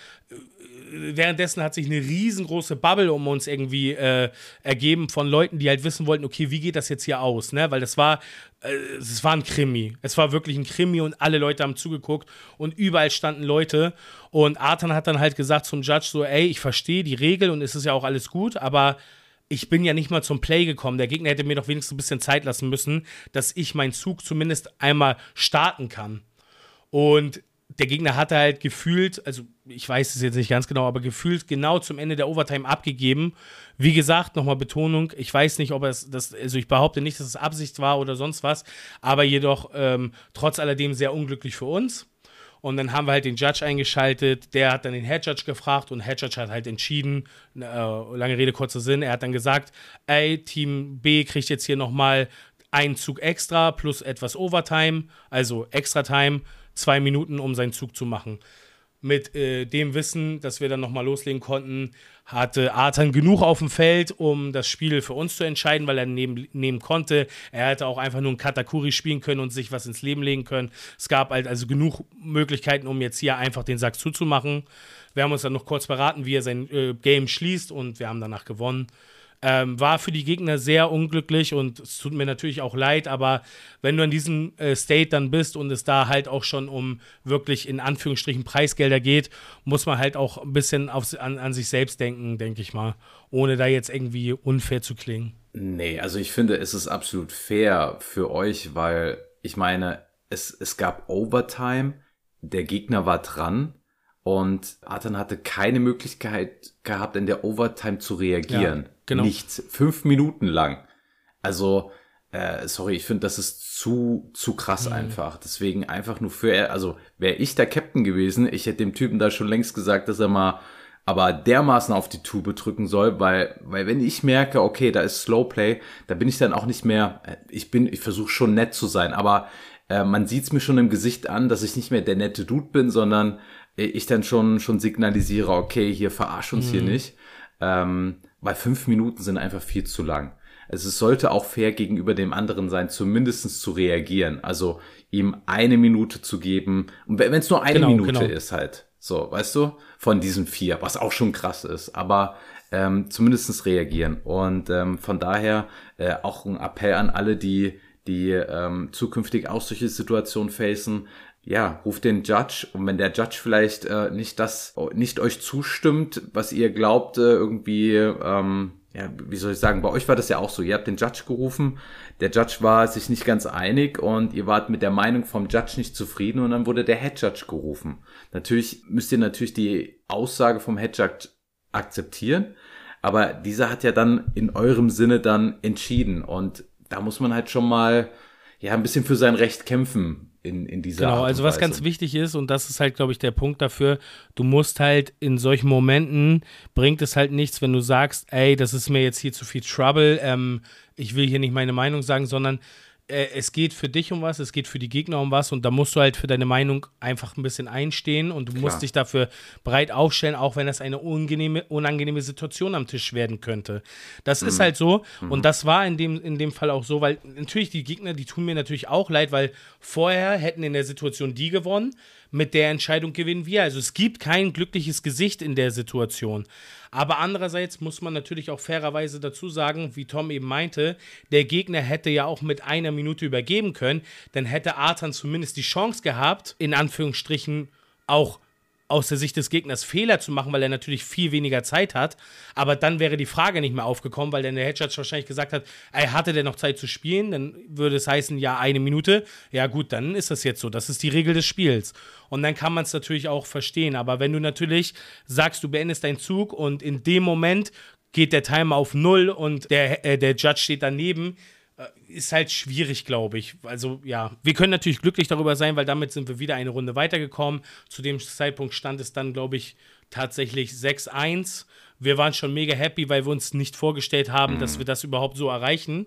währenddessen hat sich eine riesengroße Bubble um uns irgendwie äh, ergeben von Leuten, die halt wissen wollten, okay, wie geht das jetzt hier aus, ne? Weil das war, äh, es war ein Krimi. Es war wirklich ein Krimi und alle Leute haben zugeguckt und überall standen Leute. Und Arthur hat dann halt gesagt zum Judge so, ey, ich verstehe die Regel und es ist ja auch alles gut, aber ich bin ja nicht mal zum Play gekommen. Der Gegner hätte mir doch wenigstens ein bisschen Zeit lassen müssen, dass ich meinen Zug zumindest einmal starten kann. Und der Gegner hatte halt gefühlt, also ich weiß es jetzt nicht ganz genau, aber gefühlt genau zum Ende der Overtime abgegeben. Wie gesagt, nochmal Betonung, ich weiß nicht, ob es das, also ich behaupte nicht, dass es Absicht war oder sonst was, aber jedoch ähm, trotz alledem sehr unglücklich für uns. Und dann haben wir halt den Judge eingeschaltet, der hat dann den Head Judge gefragt und Head Judge hat halt entschieden, äh, lange Rede, kurzer Sinn, er hat dann gesagt, ey, Team B kriegt jetzt hier nochmal einen Zug extra plus etwas Overtime, also Extra Time zwei Minuten, um seinen Zug zu machen. mit äh, dem Wissen, dass wir dann nochmal loslegen konnten, hatte Artan genug auf dem Feld, um das Spiel für uns zu entscheiden, weil er nehmen, nehmen konnte. Er hätte auch einfach nur einen Katakuri spielen können und sich was ins Leben legen können. Es gab halt also genug Möglichkeiten, um jetzt hier einfach den Sack zuzumachen. Wir haben uns dann noch kurz beraten, wie er sein äh, Game schließt und wir haben danach gewonnen. Ähm, war für die Gegner sehr unglücklich und es tut mir natürlich auch leid, aber wenn du in diesem äh, State dann bist und es da halt auch schon um wirklich in Anführungsstrichen Preisgelder geht, muss man halt auch ein bisschen aufs, an, an sich selbst denken, denke ich mal, ohne da jetzt irgendwie unfair zu klingen. Nee, also ich finde, es ist absolut fair für euch, weil ich meine, es, es gab Overtime, der Gegner war dran und Artan hatte keine Möglichkeit gehabt, in der Overtime zu reagieren. Ja, genau. Nichts. Fünf Minuten lang. Also, äh, sorry, ich finde, das ist zu, zu krass mhm. einfach. Deswegen einfach nur für, er, also wäre ich der Captain gewesen, ich hätte dem Typen da schon längst gesagt, dass er mal aber dermaßen auf die Tube drücken soll, weil, weil wenn ich merke, okay, da ist Slowplay, da bin ich dann auch nicht mehr, äh, ich bin, ich versuche schon nett zu sein, aber äh, man sieht es mir schon im Gesicht an, dass ich nicht mehr der nette Dude bin, sondern ich dann schon, schon signalisiere, okay, hier verarsch uns mhm. hier nicht. Ähm, weil fünf Minuten sind einfach viel zu lang. Also es sollte auch fair gegenüber dem anderen sein, zumindestens zu reagieren. Also ihm eine Minute zu geben. Und wenn es nur eine genau, Minute genau. ist halt. So, weißt du? Von diesen vier, was auch schon krass ist. Aber ähm, zumindestens reagieren. Und ähm, von daher äh, auch ein Appell an alle, die die ähm, zukünftig auch solche Situationen facen, ja, ruft den Judge und wenn der Judge vielleicht äh, nicht das, nicht euch zustimmt, was ihr glaubt, äh, irgendwie, ähm, ja, wie soll ich sagen, bei euch war das ja auch so, ihr habt den Judge gerufen, der Judge war sich nicht ganz einig und ihr wart mit der Meinung vom Judge nicht zufrieden und dann wurde der Head Judge gerufen. Natürlich müsst ihr natürlich die Aussage vom Head Judge akzeptieren, aber dieser hat ja dann in eurem Sinne dann entschieden und da muss man halt schon mal ja ein bisschen für sein Recht kämpfen in, in dieser Genau, also was ganz wichtig ist, und das ist halt, glaube ich, der Punkt dafür, du musst halt in solchen Momenten, bringt es halt nichts, wenn du sagst, ey, das ist mir jetzt hier zu viel Trouble, ähm, ich will hier nicht meine Meinung sagen, sondern es geht für dich um was, es geht für die Gegner um was und da musst du halt für deine Meinung einfach ein bisschen einstehen und du Klar. musst dich dafür breit aufstellen, auch wenn das eine unangenehme, unangenehme Situation am Tisch werden könnte. Das mhm. ist halt so mhm. und das war in dem, in dem Fall auch so, weil natürlich die Gegner, die tun mir natürlich auch leid, weil vorher hätten in der Situation die gewonnen, mit der Entscheidung gewinnen wir. Also es gibt kein glückliches Gesicht in der Situation. Aber andererseits muss man natürlich auch fairerweise dazu sagen, wie Tom eben meinte, der Gegner hätte ja auch mit einer Minute übergeben können, dann hätte Artan zumindest die Chance gehabt, in Anführungsstrichen auch aus der Sicht des Gegners Fehler zu machen, weil er natürlich viel weniger Zeit hat. Aber dann wäre die Frage nicht mehr aufgekommen, weil dann der Hedgehog wahrscheinlich gesagt hat, er hatte der noch Zeit zu spielen? Dann würde es heißen, ja, eine Minute. Ja, gut, dann ist das jetzt so. Das ist die Regel des Spiels. Und dann kann man es natürlich auch verstehen. Aber wenn du natürlich sagst, du beendest deinen Zug und in dem Moment geht der Timer auf Null und der, äh, der Judge steht daneben, ist halt schwierig, glaube ich. Also ja, wir können natürlich glücklich darüber sein, weil damit sind wir wieder eine Runde weitergekommen. Zu dem Zeitpunkt stand es dann, glaube ich, tatsächlich 6-1. Wir waren schon mega happy, weil wir uns nicht vorgestellt haben, mhm. dass wir das überhaupt so erreichen.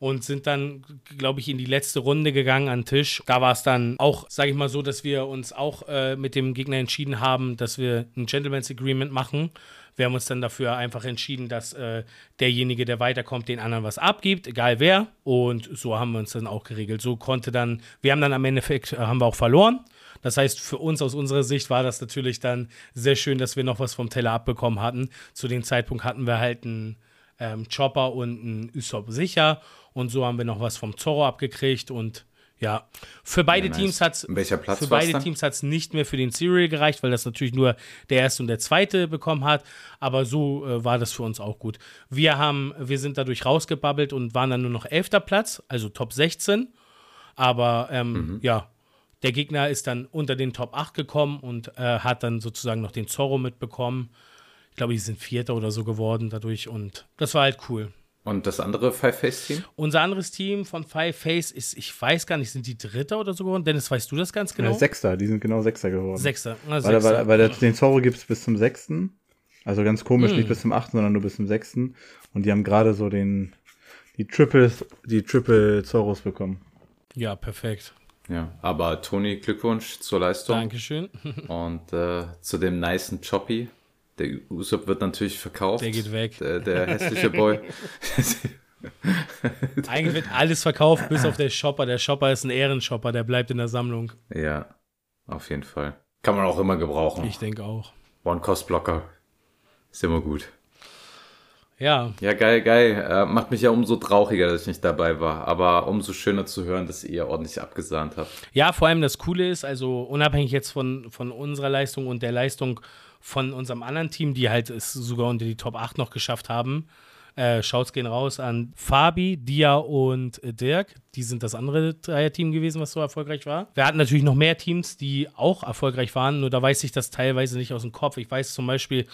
Und sind dann, glaube ich, in die letzte Runde gegangen an den Tisch. Da war es dann auch, sage ich mal so, dass wir uns auch äh, mit dem Gegner entschieden haben, dass wir ein Gentleman's Agreement machen wir haben uns dann dafür einfach entschieden, dass äh, derjenige, der weiterkommt, den anderen was abgibt, egal wer. Und so haben wir uns dann auch geregelt. So konnte dann, wir haben dann am Endeffekt, äh, haben wir auch verloren. Das heißt, für uns aus unserer Sicht war das natürlich dann sehr schön, dass wir noch was vom Teller abbekommen hatten. Zu dem Zeitpunkt hatten wir halt einen ähm, Chopper und einen Usopp sicher. Und so haben wir noch was vom Zorro abgekriegt und ja, für beide ja, nice. Teams hat es für beide Teams hat's nicht mehr für den Serial gereicht, weil das natürlich nur der erste und der zweite bekommen hat. Aber so äh, war das für uns auch gut. Wir haben, wir sind dadurch rausgebabbelt und waren dann nur noch elfter Platz, also Top 16. Aber ähm, mhm. ja, der Gegner ist dann unter den Top 8 gekommen und äh, hat dann sozusagen noch den Zorro mitbekommen. Ich glaube, die sind Vierter oder so geworden dadurch und das war halt cool. Und das andere Five-Face-Team? Unser anderes Team von Five-Face ist, ich weiß gar nicht, sind die Dritter oder so geworden? Dennis, weißt du das ganz genau? Ja, Sechster, die sind genau Sechster geworden. Sechster. Na, weil, Sechster. weil, weil der, den Zorro gibt es bis zum Sechsten. Also ganz komisch, hm. nicht bis zum Achten, sondern nur bis zum Sechsten. Und die haben gerade so den, die Triple, die Triple Zoros bekommen. Ja, perfekt. Ja, aber Toni, Glückwunsch zur Leistung. Dankeschön. <laughs> Und äh, zu dem nicen Choppy. Der Usopp wird natürlich verkauft. Der geht weg. Der, der hässliche Boy. <laughs> Eigentlich wird alles verkauft, bis auf der Shopper. Der Shopper ist ein Ehrenshopper, der bleibt in der Sammlung. ja, auf jeden Fall. Kann man auch immer gebrauchen. Ich denke auch. One-Cost-Blocker. Ist immer gut. Ja, Ja, geil, geil. Äh, macht mich ja umso trauriger, dass ich nicht dabei war. Aber umso schöner zu hören, dass ihr ordentlich abgesahnt habt. Ja, vor allem das Coole ist, also unabhängig jetzt von, von unserer Leistung und der Leistung von unserem anderen Team, die halt es sogar unter die Top 8 noch geschafft haben, äh, Shouts gehen raus an Fabi, Dia und Dirk. Die sind das andere Dreier-Team gewesen, was so erfolgreich war. Wir hatten natürlich noch mehr Teams, die auch erfolgreich waren, nur da weiß ich das teilweise nicht aus dem Kopf. Ich weiß zum Beispiel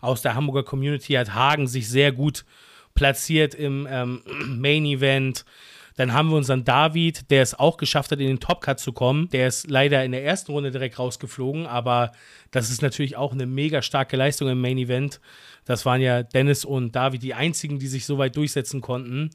aus der Hamburger Community hat Hagen sich sehr gut platziert im ähm, <clears throat> Main Event. Dann haben wir unseren David, der es auch geschafft hat, in den Top Cut zu kommen. Der ist leider in der ersten Runde direkt rausgeflogen, aber das ist natürlich auch eine mega starke Leistung im Main Event. Das waren ja Dennis und David die einzigen, die sich so weit durchsetzen konnten.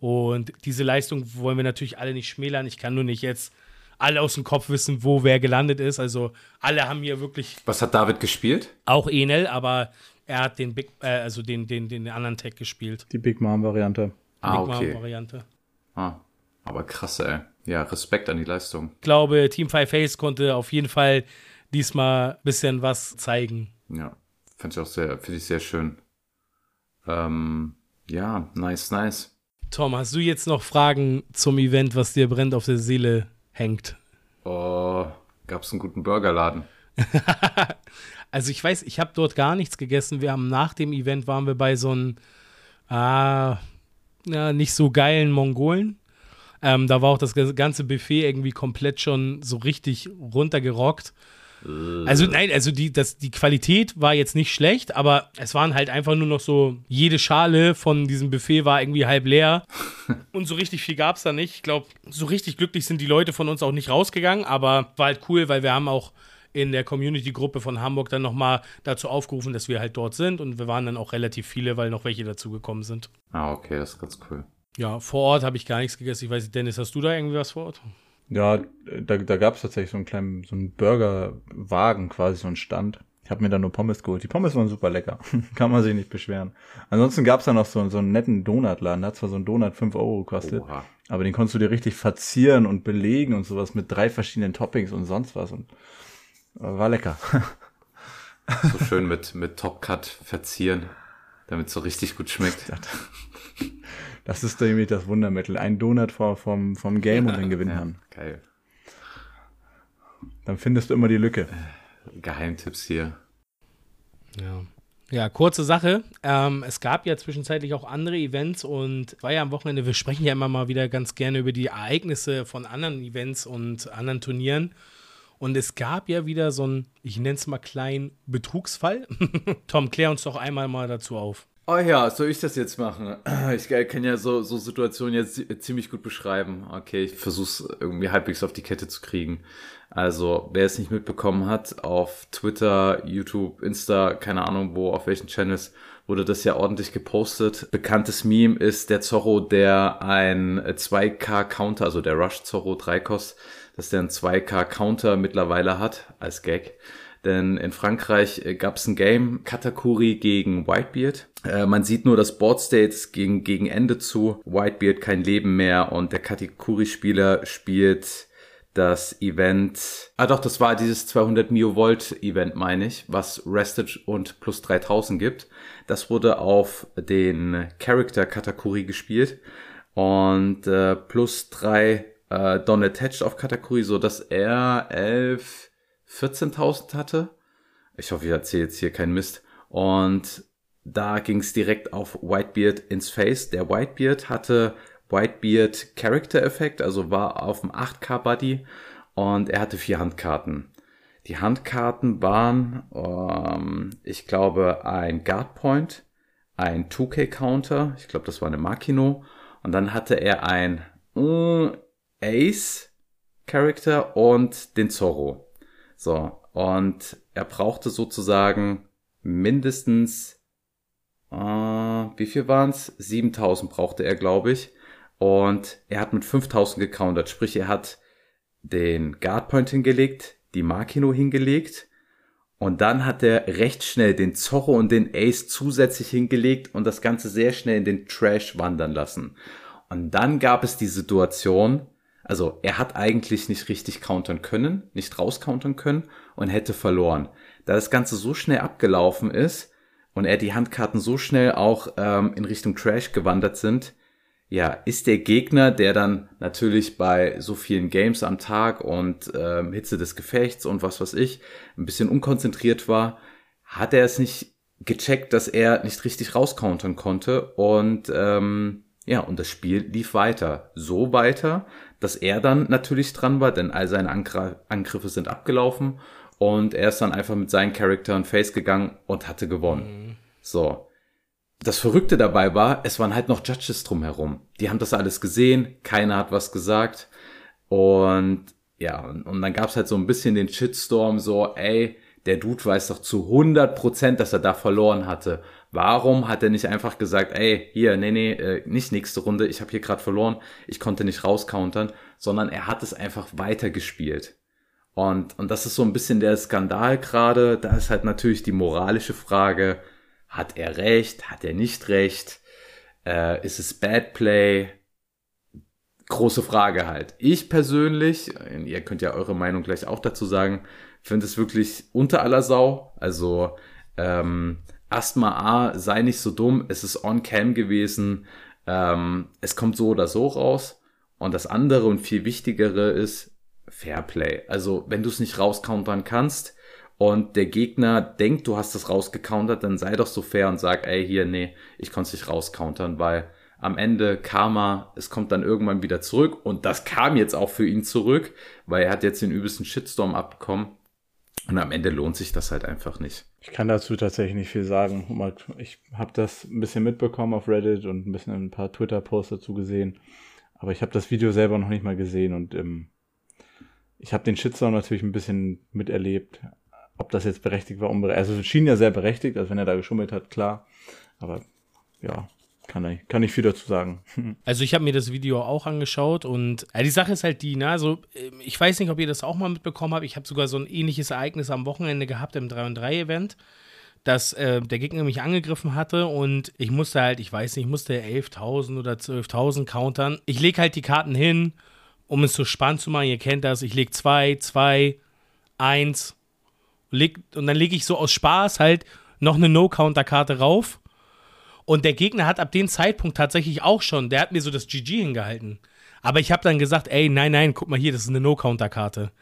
Und diese Leistung wollen wir natürlich alle nicht schmälern. Ich kann nur nicht jetzt alle aus dem Kopf wissen, wo wer gelandet ist. Also alle haben hier wirklich Was hat David gespielt? auch Enel, aber er hat den Big, äh, also den, den, den anderen Tag gespielt. Die Big Mom-Variante. Ah, Big okay. Mom-Variante. Ah, aber krass, ey. Ja, Respekt an die Leistung. Ich glaube, Team Five Face konnte auf jeden Fall diesmal ein bisschen was zeigen. Ja, finde ich auch sehr, finde ich sehr schön. Ähm, ja, nice, nice. Tom, hast du jetzt noch Fragen zum Event, was dir brennt auf der Seele hängt? Oh, gab's einen guten Burgerladen? <laughs> Also ich weiß, ich habe dort gar nichts gegessen. Wir haben nach dem Event waren wir bei so einem ah, ja, nicht so geilen Mongolen. Ähm, da war auch das ganze Buffet irgendwie komplett schon so richtig runtergerockt. Also nein, also die, das, die Qualität war jetzt nicht schlecht, aber es waren halt einfach nur noch so, jede Schale von diesem Buffet war irgendwie halb leer <laughs> und so richtig viel gab es da nicht. Ich glaube, so richtig glücklich sind die Leute von uns auch nicht rausgegangen, aber war halt cool, weil wir haben auch in der Community-Gruppe von Hamburg dann nochmal dazu aufgerufen, dass wir halt dort sind und wir waren dann auch relativ viele, weil noch welche dazugekommen sind. Ah, okay, das ist ganz cool. Ja, vor Ort habe ich gar nichts gegessen. Ich weiß nicht, Dennis, hast du da irgendwie was vor Ort? Ja, da, da gab es tatsächlich so einen kleinen, so einen Burgerwagen, quasi so einen Stand. Ich habe mir da nur Pommes geholt. Die Pommes waren super lecker. <laughs> Kann man sich nicht beschweren. Ansonsten gab es da noch so, so einen netten Donutladen. Da hat zwar so ein Donut 5 Euro gekostet, Oha. aber den konntest du dir richtig verzieren und belegen und sowas mit drei verschiedenen Toppings und sonst was. Und war lecker. So schön mit, mit Top Cut verzieren, damit es so richtig gut schmeckt. Das ist nämlich das Wundermittel. Ein Donut vor, vom, vom Game und dann gewinnen Ja, geil. Dann findest du immer die Lücke. Geheimtipps hier. Ja. Ja, kurze Sache. Ähm, es gab ja zwischenzeitlich auch andere Events und war ja am Wochenende, wir sprechen ja immer mal wieder ganz gerne über die Ereignisse von anderen Events und anderen Turnieren. Und es gab ja wieder so einen, ich nenne es mal kleinen Betrugsfall. <laughs> Tom, klär uns doch einmal mal dazu auf. Oh ja, soll ich das jetzt machen? <clears throat> Ich kann ja so, so Situationen jetzt zi- ziemlich gut beschreiben. Okay, ich versuch's irgendwie halbwegs auf die Kette zu kriegen. Also, wer es nicht mitbekommen hat, auf Twitter, YouTube, Insta, keine Ahnung wo, auf welchen Channels, wurde das ja ordentlich gepostet. Bekanntes Meme ist der Zorro, der ein 2K-Counter, also der Rush Zorro 3 Kos, dass der ein 2K-Counter mittlerweile hat, als Gag. Denn in Frankreich äh, gab es ein Game, Katakuri gegen Whitebeard. Äh, man sieht nur das Board States gegen, gegen Ende zu. Whitebeard kein Leben mehr und der Katakuri-Spieler spielt das Event. Ah doch, das war dieses 200 Mio Volt Event, meine ich, was Restage und plus 3000 gibt. Das wurde auf den Character Katakuri gespielt und äh, plus drei äh, Don Attached auf Katakuri, so dass er 11 14.000 hatte. Ich hoffe, ich erzähle jetzt hier keinen Mist. Und da ging es direkt auf Whitebeard ins Face. Der Whitebeard hatte Whitebeard Character Effekt, also war auf dem 8K Buddy und er hatte vier Handkarten. Die Handkarten waren, ähm, ich glaube, ein Guard Point, ein 2K Counter, ich glaube, das war eine Makino, und dann hatte er ein äh, Ace Character und den Zorro. So, und er brauchte sozusagen mindestens, äh, wie viel waren's? 7000 brauchte er, glaube ich. Und er hat mit 5000 gecountert, sprich er hat den Guardpoint hingelegt, die Makino hingelegt und dann hat er recht schnell den Zorro und den Ace zusätzlich hingelegt und das Ganze sehr schnell in den Trash wandern lassen. Und dann gab es die Situation, also er hat eigentlich nicht richtig countern können, nicht rauscountern können und hätte verloren. Da das Ganze so schnell abgelaufen ist und er die Handkarten so schnell auch ähm, in Richtung Trash gewandert sind, ja, ist der Gegner, der dann natürlich bei so vielen Games am Tag und ähm, Hitze des Gefechts und was weiß ich, ein bisschen unkonzentriert war, hat er es nicht gecheckt, dass er nicht richtig rauscountern konnte und ähm, ja, und das Spiel lief weiter. So weiter, dass er dann natürlich dran war, denn all seine Angriffe sind abgelaufen und er ist dann einfach mit seinen Charakteren Face gegangen und hatte gewonnen. Mhm. So das Verrückte dabei war, es waren halt noch Judges drumherum. Die haben das alles gesehen, keiner hat was gesagt. Und ja, und dann gab's halt so ein bisschen den Shitstorm, so, ey, der Dude weiß doch zu 100 Prozent, dass er da verloren hatte. Warum hat er nicht einfach gesagt, ey, hier, nee, nee, äh, nicht nächste Runde, ich habe hier gerade verloren, ich konnte nicht rauscountern, sondern er hat es einfach weitergespielt. Und, und das ist so ein bisschen der Skandal gerade. Da ist halt natürlich die moralische Frage, hat er recht? Hat er nicht recht? Äh, ist es Bad Play? Große Frage halt. Ich persönlich, ihr könnt ja eure Meinung gleich auch dazu sagen, finde es wirklich unter aller Sau. Also ähm, Asthma A, sei nicht so dumm, es ist on-cam gewesen. Ähm, es kommt so oder so raus. Und das andere und viel wichtigere ist Fairplay. Also wenn du es nicht rauscountern kannst, und der Gegner denkt, du hast das rausgecountert, dann sei doch so fair und sag, ey, hier, nee, ich konnte es nicht rauscountern, weil am Ende Karma, es kommt dann irgendwann wieder zurück und das kam jetzt auch für ihn zurück, weil er hat jetzt den übelsten Shitstorm abbekommen und am Ende lohnt sich das halt einfach nicht. Ich kann dazu tatsächlich nicht viel sagen. Ich habe das ein bisschen mitbekommen auf Reddit und ein bisschen ein paar Twitter-Posts dazu gesehen, aber ich habe das Video selber noch nicht mal gesehen und ähm, ich habe den Shitstorm natürlich ein bisschen miterlebt, ob das jetzt berechtigt war, unberechtigt. Also es schien ja sehr berechtigt, also wenn er da geschummelt hat, klar. Aber ja, kann ich, kann ich viel dazu sagen. <laughs> Also ich habe mir das Video auch angeschaut und ja, die Sache ist halt die, ne, also ähm, ich weiß nicht, ob ihr das auch mal mitbekommen habt. Ich habe sogar so ein ähnliches Ereignis am Wochenende gehabt im 3 und 3 Event, dass äh, der Gegner mich angegriffen hatte und ich musste halt, ich weiß nicht, ich musste 11.000 oder 12.000 countern. Ich lege halt die Karten hin, um es so spannend zu machen. Ihr kennt das. Ich lege 2, 2, 1 leg, und dann lege ich so aus Spaß halt noch eine No-Counter-Karte rauf. Und der Gegner hat ab dem Zeitpunkt tatsächlich auch schon, der hat mir so das GG hingehalten. Aber ich habe dann gesagt, ey, nein, nein, guck mal hier, das ist eine No-Counter-Karte.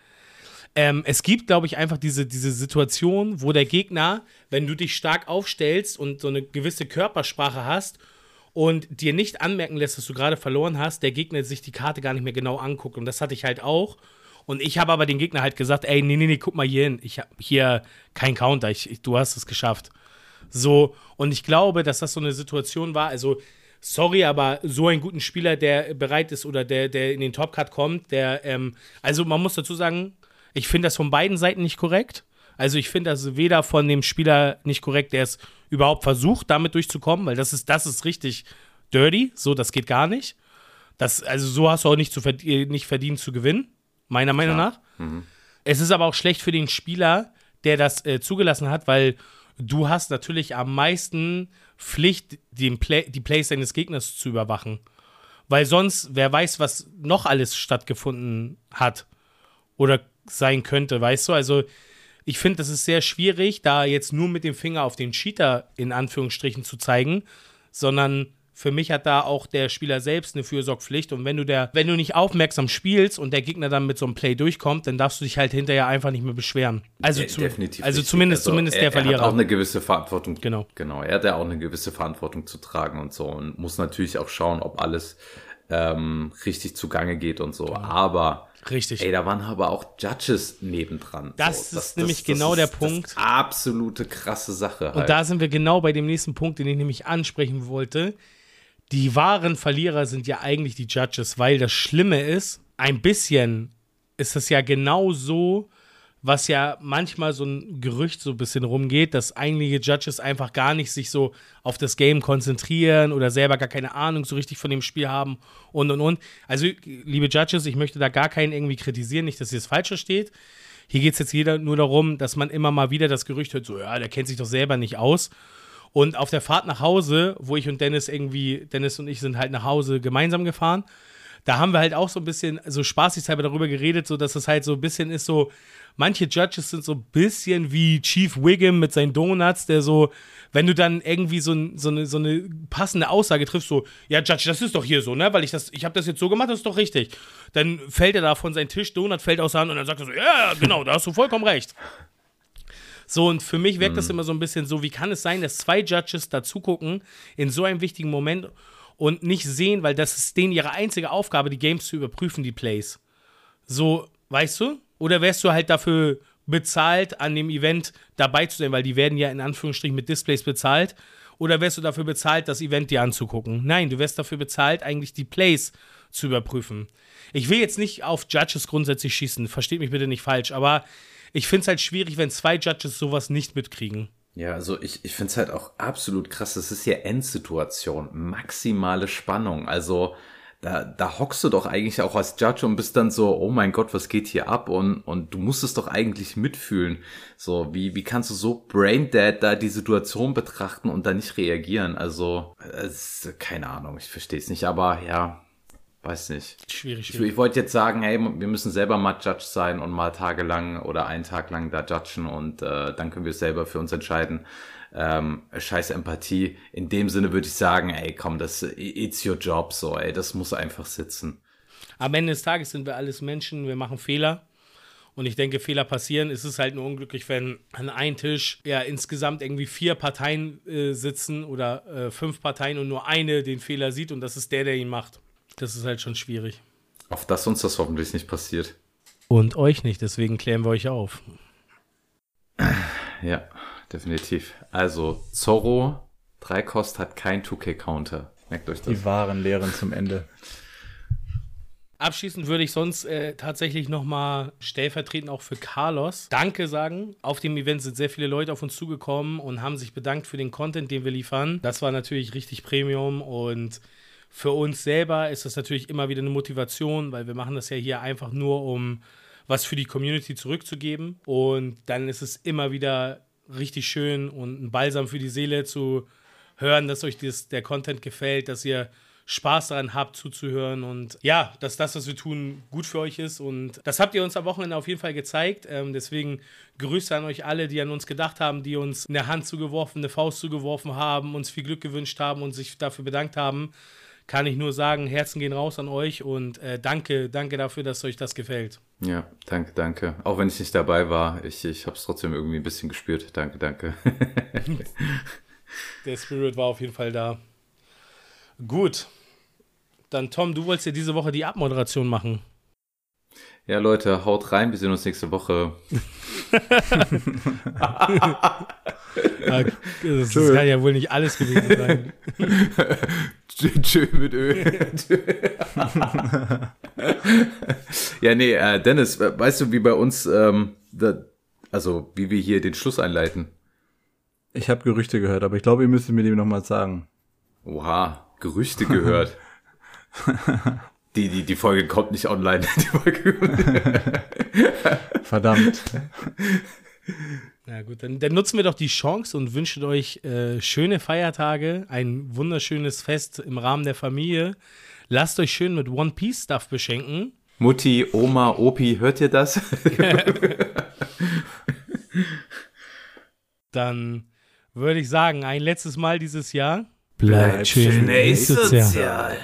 Ähm, es gibt, glaube ich, einfach diese, diese Situation, wo der Gegner, wenn du dich stark aufstellst und so eine gewisse Körpersprache hast und dir nicht anmerken lässt, dass du gerade verloren hast, der Gegner sich die Karte gar nicht mehr genau anguckt. Und das hatte ich halt auch. Und ich habe aber den Gegner halt gesagt, ey, nee, nee, nee, guck mal hier hin. Ich habe hier kein Counter, ich, ich, du hast es geschafft. So, und ich glaube, dass das so eine Situation war, also sorry, aber so einen guten Spieler, der bereit ist oder der, der in den Topcut kommt, der, ähm, also man muss dazu sagen, ich finde das von beiden Seiten nicht korrekt. Also ich finde das weder von dem Spieler nicht korrekt, der es überhaupt versucht, damit durchzukommen, weil das ist, das ist richtig dirty, so, das geht gar nicht. Das, also so hast du auch nicht, zu, nicht verdient zu gewinnen meiner Meinung Klar. nach. Mhm. Es ist aber auch schlecht für den Spieler, der das äh, zugelassen hat, weil du hast natürlich am meisten Pflicht, den Play die Plays deines Gegners zu überwachen. Weil sonst, wer weiß, was noch alles stattgefunden hat oder sein könnte, weißt du? Also, ich finde, das ist sehr schwierig, da jetzt nur mit dem Finger auf den Cheater in Anführungsstrichen zu zeigen, sondern für mich hat da auch der Spieler selbst eine Fürsorgpflicht. Und wenn du der, wenn du nicht aufmerksam spielst und der Gegner dann mit so einem Play durchkommt, dann darfst du dich halt hinterher einfach nicht mehr beschweren. Also, zu, definitiv also zumindest, also zumindest er, der Verlierer. Er hat auch eine gewisse Verantwortung. Genau. Genau. Er hat ja auch eine gewisse Verantwortung zu tragen und so und muss natürlich auch schauen, ob alles ähm, richtig zugange geht und so. Genau. Aber Richtig. Ey, da waren aber auch Judges nebendran. Das, so, das ist nämlich das, genau das der Punkt. absolute krasse Sache. Halt. Und da sind wir genau bei dem nächsten Punkt, den ich nämlich ansprechen wollte die wahren Verlierer sind ja eigentlich die Judges, weil das Schlimme ist, ein bisschen ist es ja genau so, was ja manchmal so ein Gerücht so ein bisschen rumgeht, dass einige Judges einfach gar nicht sich so auf das Game konzentrieren oder selber gar keine Ahnung so richtig von dem Spiel haben und und und. Also, liebe Judges, ich möchte da gar keinen irgendwie kritisieren, nicht, dass ihr es falsch versteht. Hier geht es jetzt jeder nur darum, dass man immer mal wieder das Gerücht hört, so, ja, der kennt sich doch selber nicht aus. Und auf der Fahrt nach Hause, wo ich und Dennis irgendwie, Dennis und ich sind halt nach Hause gemeinsam gefahren, da haben wir halt auch so ein bisschen so spaßig darüber geredet, so dass es halt so ein bisschen ist so, manche Judges sind so ein bisschen wie Chief Wiggum mit seinen Donuts, der so, wenn du dann irgendwie so, so, eine, so eine passende Aussage triffst, so, ja, Judge, das ist doch hier so, ne? Weil ich das, ich habe das jetzt so gemacht, das ist doch richtig. Dann fällt er da von seinem Tisch, Donut fällt aus der Hand und dann sagt er so, ja, genau, da hast du vollkommen recht. So, und für mich wirkt mhm. das immer so ein bisschen so, wie kann es sein, dass zwei Judges dazu gucken in so einem wichtigen Moment und nicht sehen, weil das ist denen ihre einzige Aufgabe, die Games zu überprüfen, die Plays. So, weißt du? Oder wärst du halt dafür bezahlt, an dem Event dabei zu sein, weil die werden ja in Anführungsstrichen mit Displays bezahlt. Oder wärst du dafür bezahlt, das Event dir anzugucken? Nein, du wärst dafür bezahlt, eigentlich die Plays zu überprüfen. Ich will jetzt nicht auf Judges grundsätzlich schießen, versteht mich bitte nicht falsch, aber ich finde es halt schwierig, wenn zwei Judges sowas nicht mitkriegen. Ja, also ich, ich finde es halt auch absolut krass. Das ist ja Endsituation, maximale Spannung. Also da, da hockst du doch eigentlich auch als Judge und bist dann so, oh mein Gott, was geht hier ab? Und, und du musst es doch eigentlich mitfühlen. So, wie, wie kannst du so braindead da die Situation betrachten und da nicht reagieren? Also, es, keine Ahnung, ich verstehe es nicht, aber ja, weiß nicht. Schwierig. schwierig. Ich, ich wollte jetzt sagen, hey, wir müssen selber mal Judge sein und mal tagelang oder einen Tag lang da judgen und äh, dann können wir selber für uns entscheiden ähm, scheiß Empathie. In dem Sinne würde ich sagen, ey, komm, das it's your job, so, ey, das muss einfach sitzen. Am Ende des Tages sind wir alles Menschen, wir machen Fehler. Und ich denke, Fehler passieren. Es ist halt nur unglücklich, wenn an einem Tisch ja insgesamt irgendwie vier Parteien äh, sitzen oder äh, fünf Parteien und nur eine den Fehler sieht und das ist der, der ihn macht. Das ist halt schon schwierig. Auf dass uns das hoffentlich nicht passiert. Und euch nicht, deswegen klären wir euch auf. Ja definitiv. Also, Zorro, Dreikost hat kein 2K-Counter. Merkt euch das. Die wahren Lehren zum Ende. Abschließend würde ich sonst äh, tatsächlich nochmal stellvertretend auch für Carlos Danke sagen. Auf dem Event sind sehr viele Leute auf uns zugekommen und haben sich bedankt für den Content, den wir liefern. Das war natürlich richtig Premium und für uns selber ist das natürlich immer wieder eine Motivation, weil wir machen das ja hier einfach nur, um was für die Community zurückzugeben. Und dann ist es immer wieder richtig schön und ein Balsam für die Seele zu hören, dass euch das, der Content gefällt, dass ihr Spaß daran habt zuzuhören und ja, dass das, was wir tun, gut für euch ist. Und das habt ihr uns am Wochenende auf jeden Fall gezeigt. Ähm, deswegen Grüße an euch alle, die an uns gedacht haben, die uns eine Hand zugeworfen, eine Faust zugeworfen haben, uns viel Glück gewünscht haben und sich dafür bedankt haben. Kann ich nur sagen, Herzen gehen raus an euch und äh, danke, danke dafür, dass euch das gefällt. Ja, danke, danke. Auch wenn ich nicht dabei war, ich, ich habe es trotzdem irgendwie ein bisschen gespürt. Danke, danke. <laughs> Der Spirit war auf jeden Fall da. Gut. Dann Tom, du wolltest ja diese Woche die Abmoderation machen. Ja, Leute, haut rein, wir sehen uns nächste Woche. das, das kann ja wohl nicht alles gewesen sein. <laughs> Tschö mit Öl. <laughs> ja, nee, äh, Dennis, weißt du, wie bei uns, ähm, da, also wie wir hier den Schluss einleiten? Ich habe Gerüchte gehört, aber ich glaube, ihr müsst mir die nochmal sagen. Oha, Gerüchte gehört. <laughs> die, die, <laughs> die Folge kommt nicht online. Verdammt. Na gut, dann, dann, nutzen wir doch die Chance und wünschen euch äh, schöne Feiertage, ein wunderschönes Fest im Rahmen der Familie. Lasst euch schön mit One Piece Stuff beschenken. Mutti, Oma, Opi, hört ihr das? <laughs> dann würde ich sagen, ein letztes Mal dieses Jahr. Bleibt, Bleibt schön, schön sozial. sozial.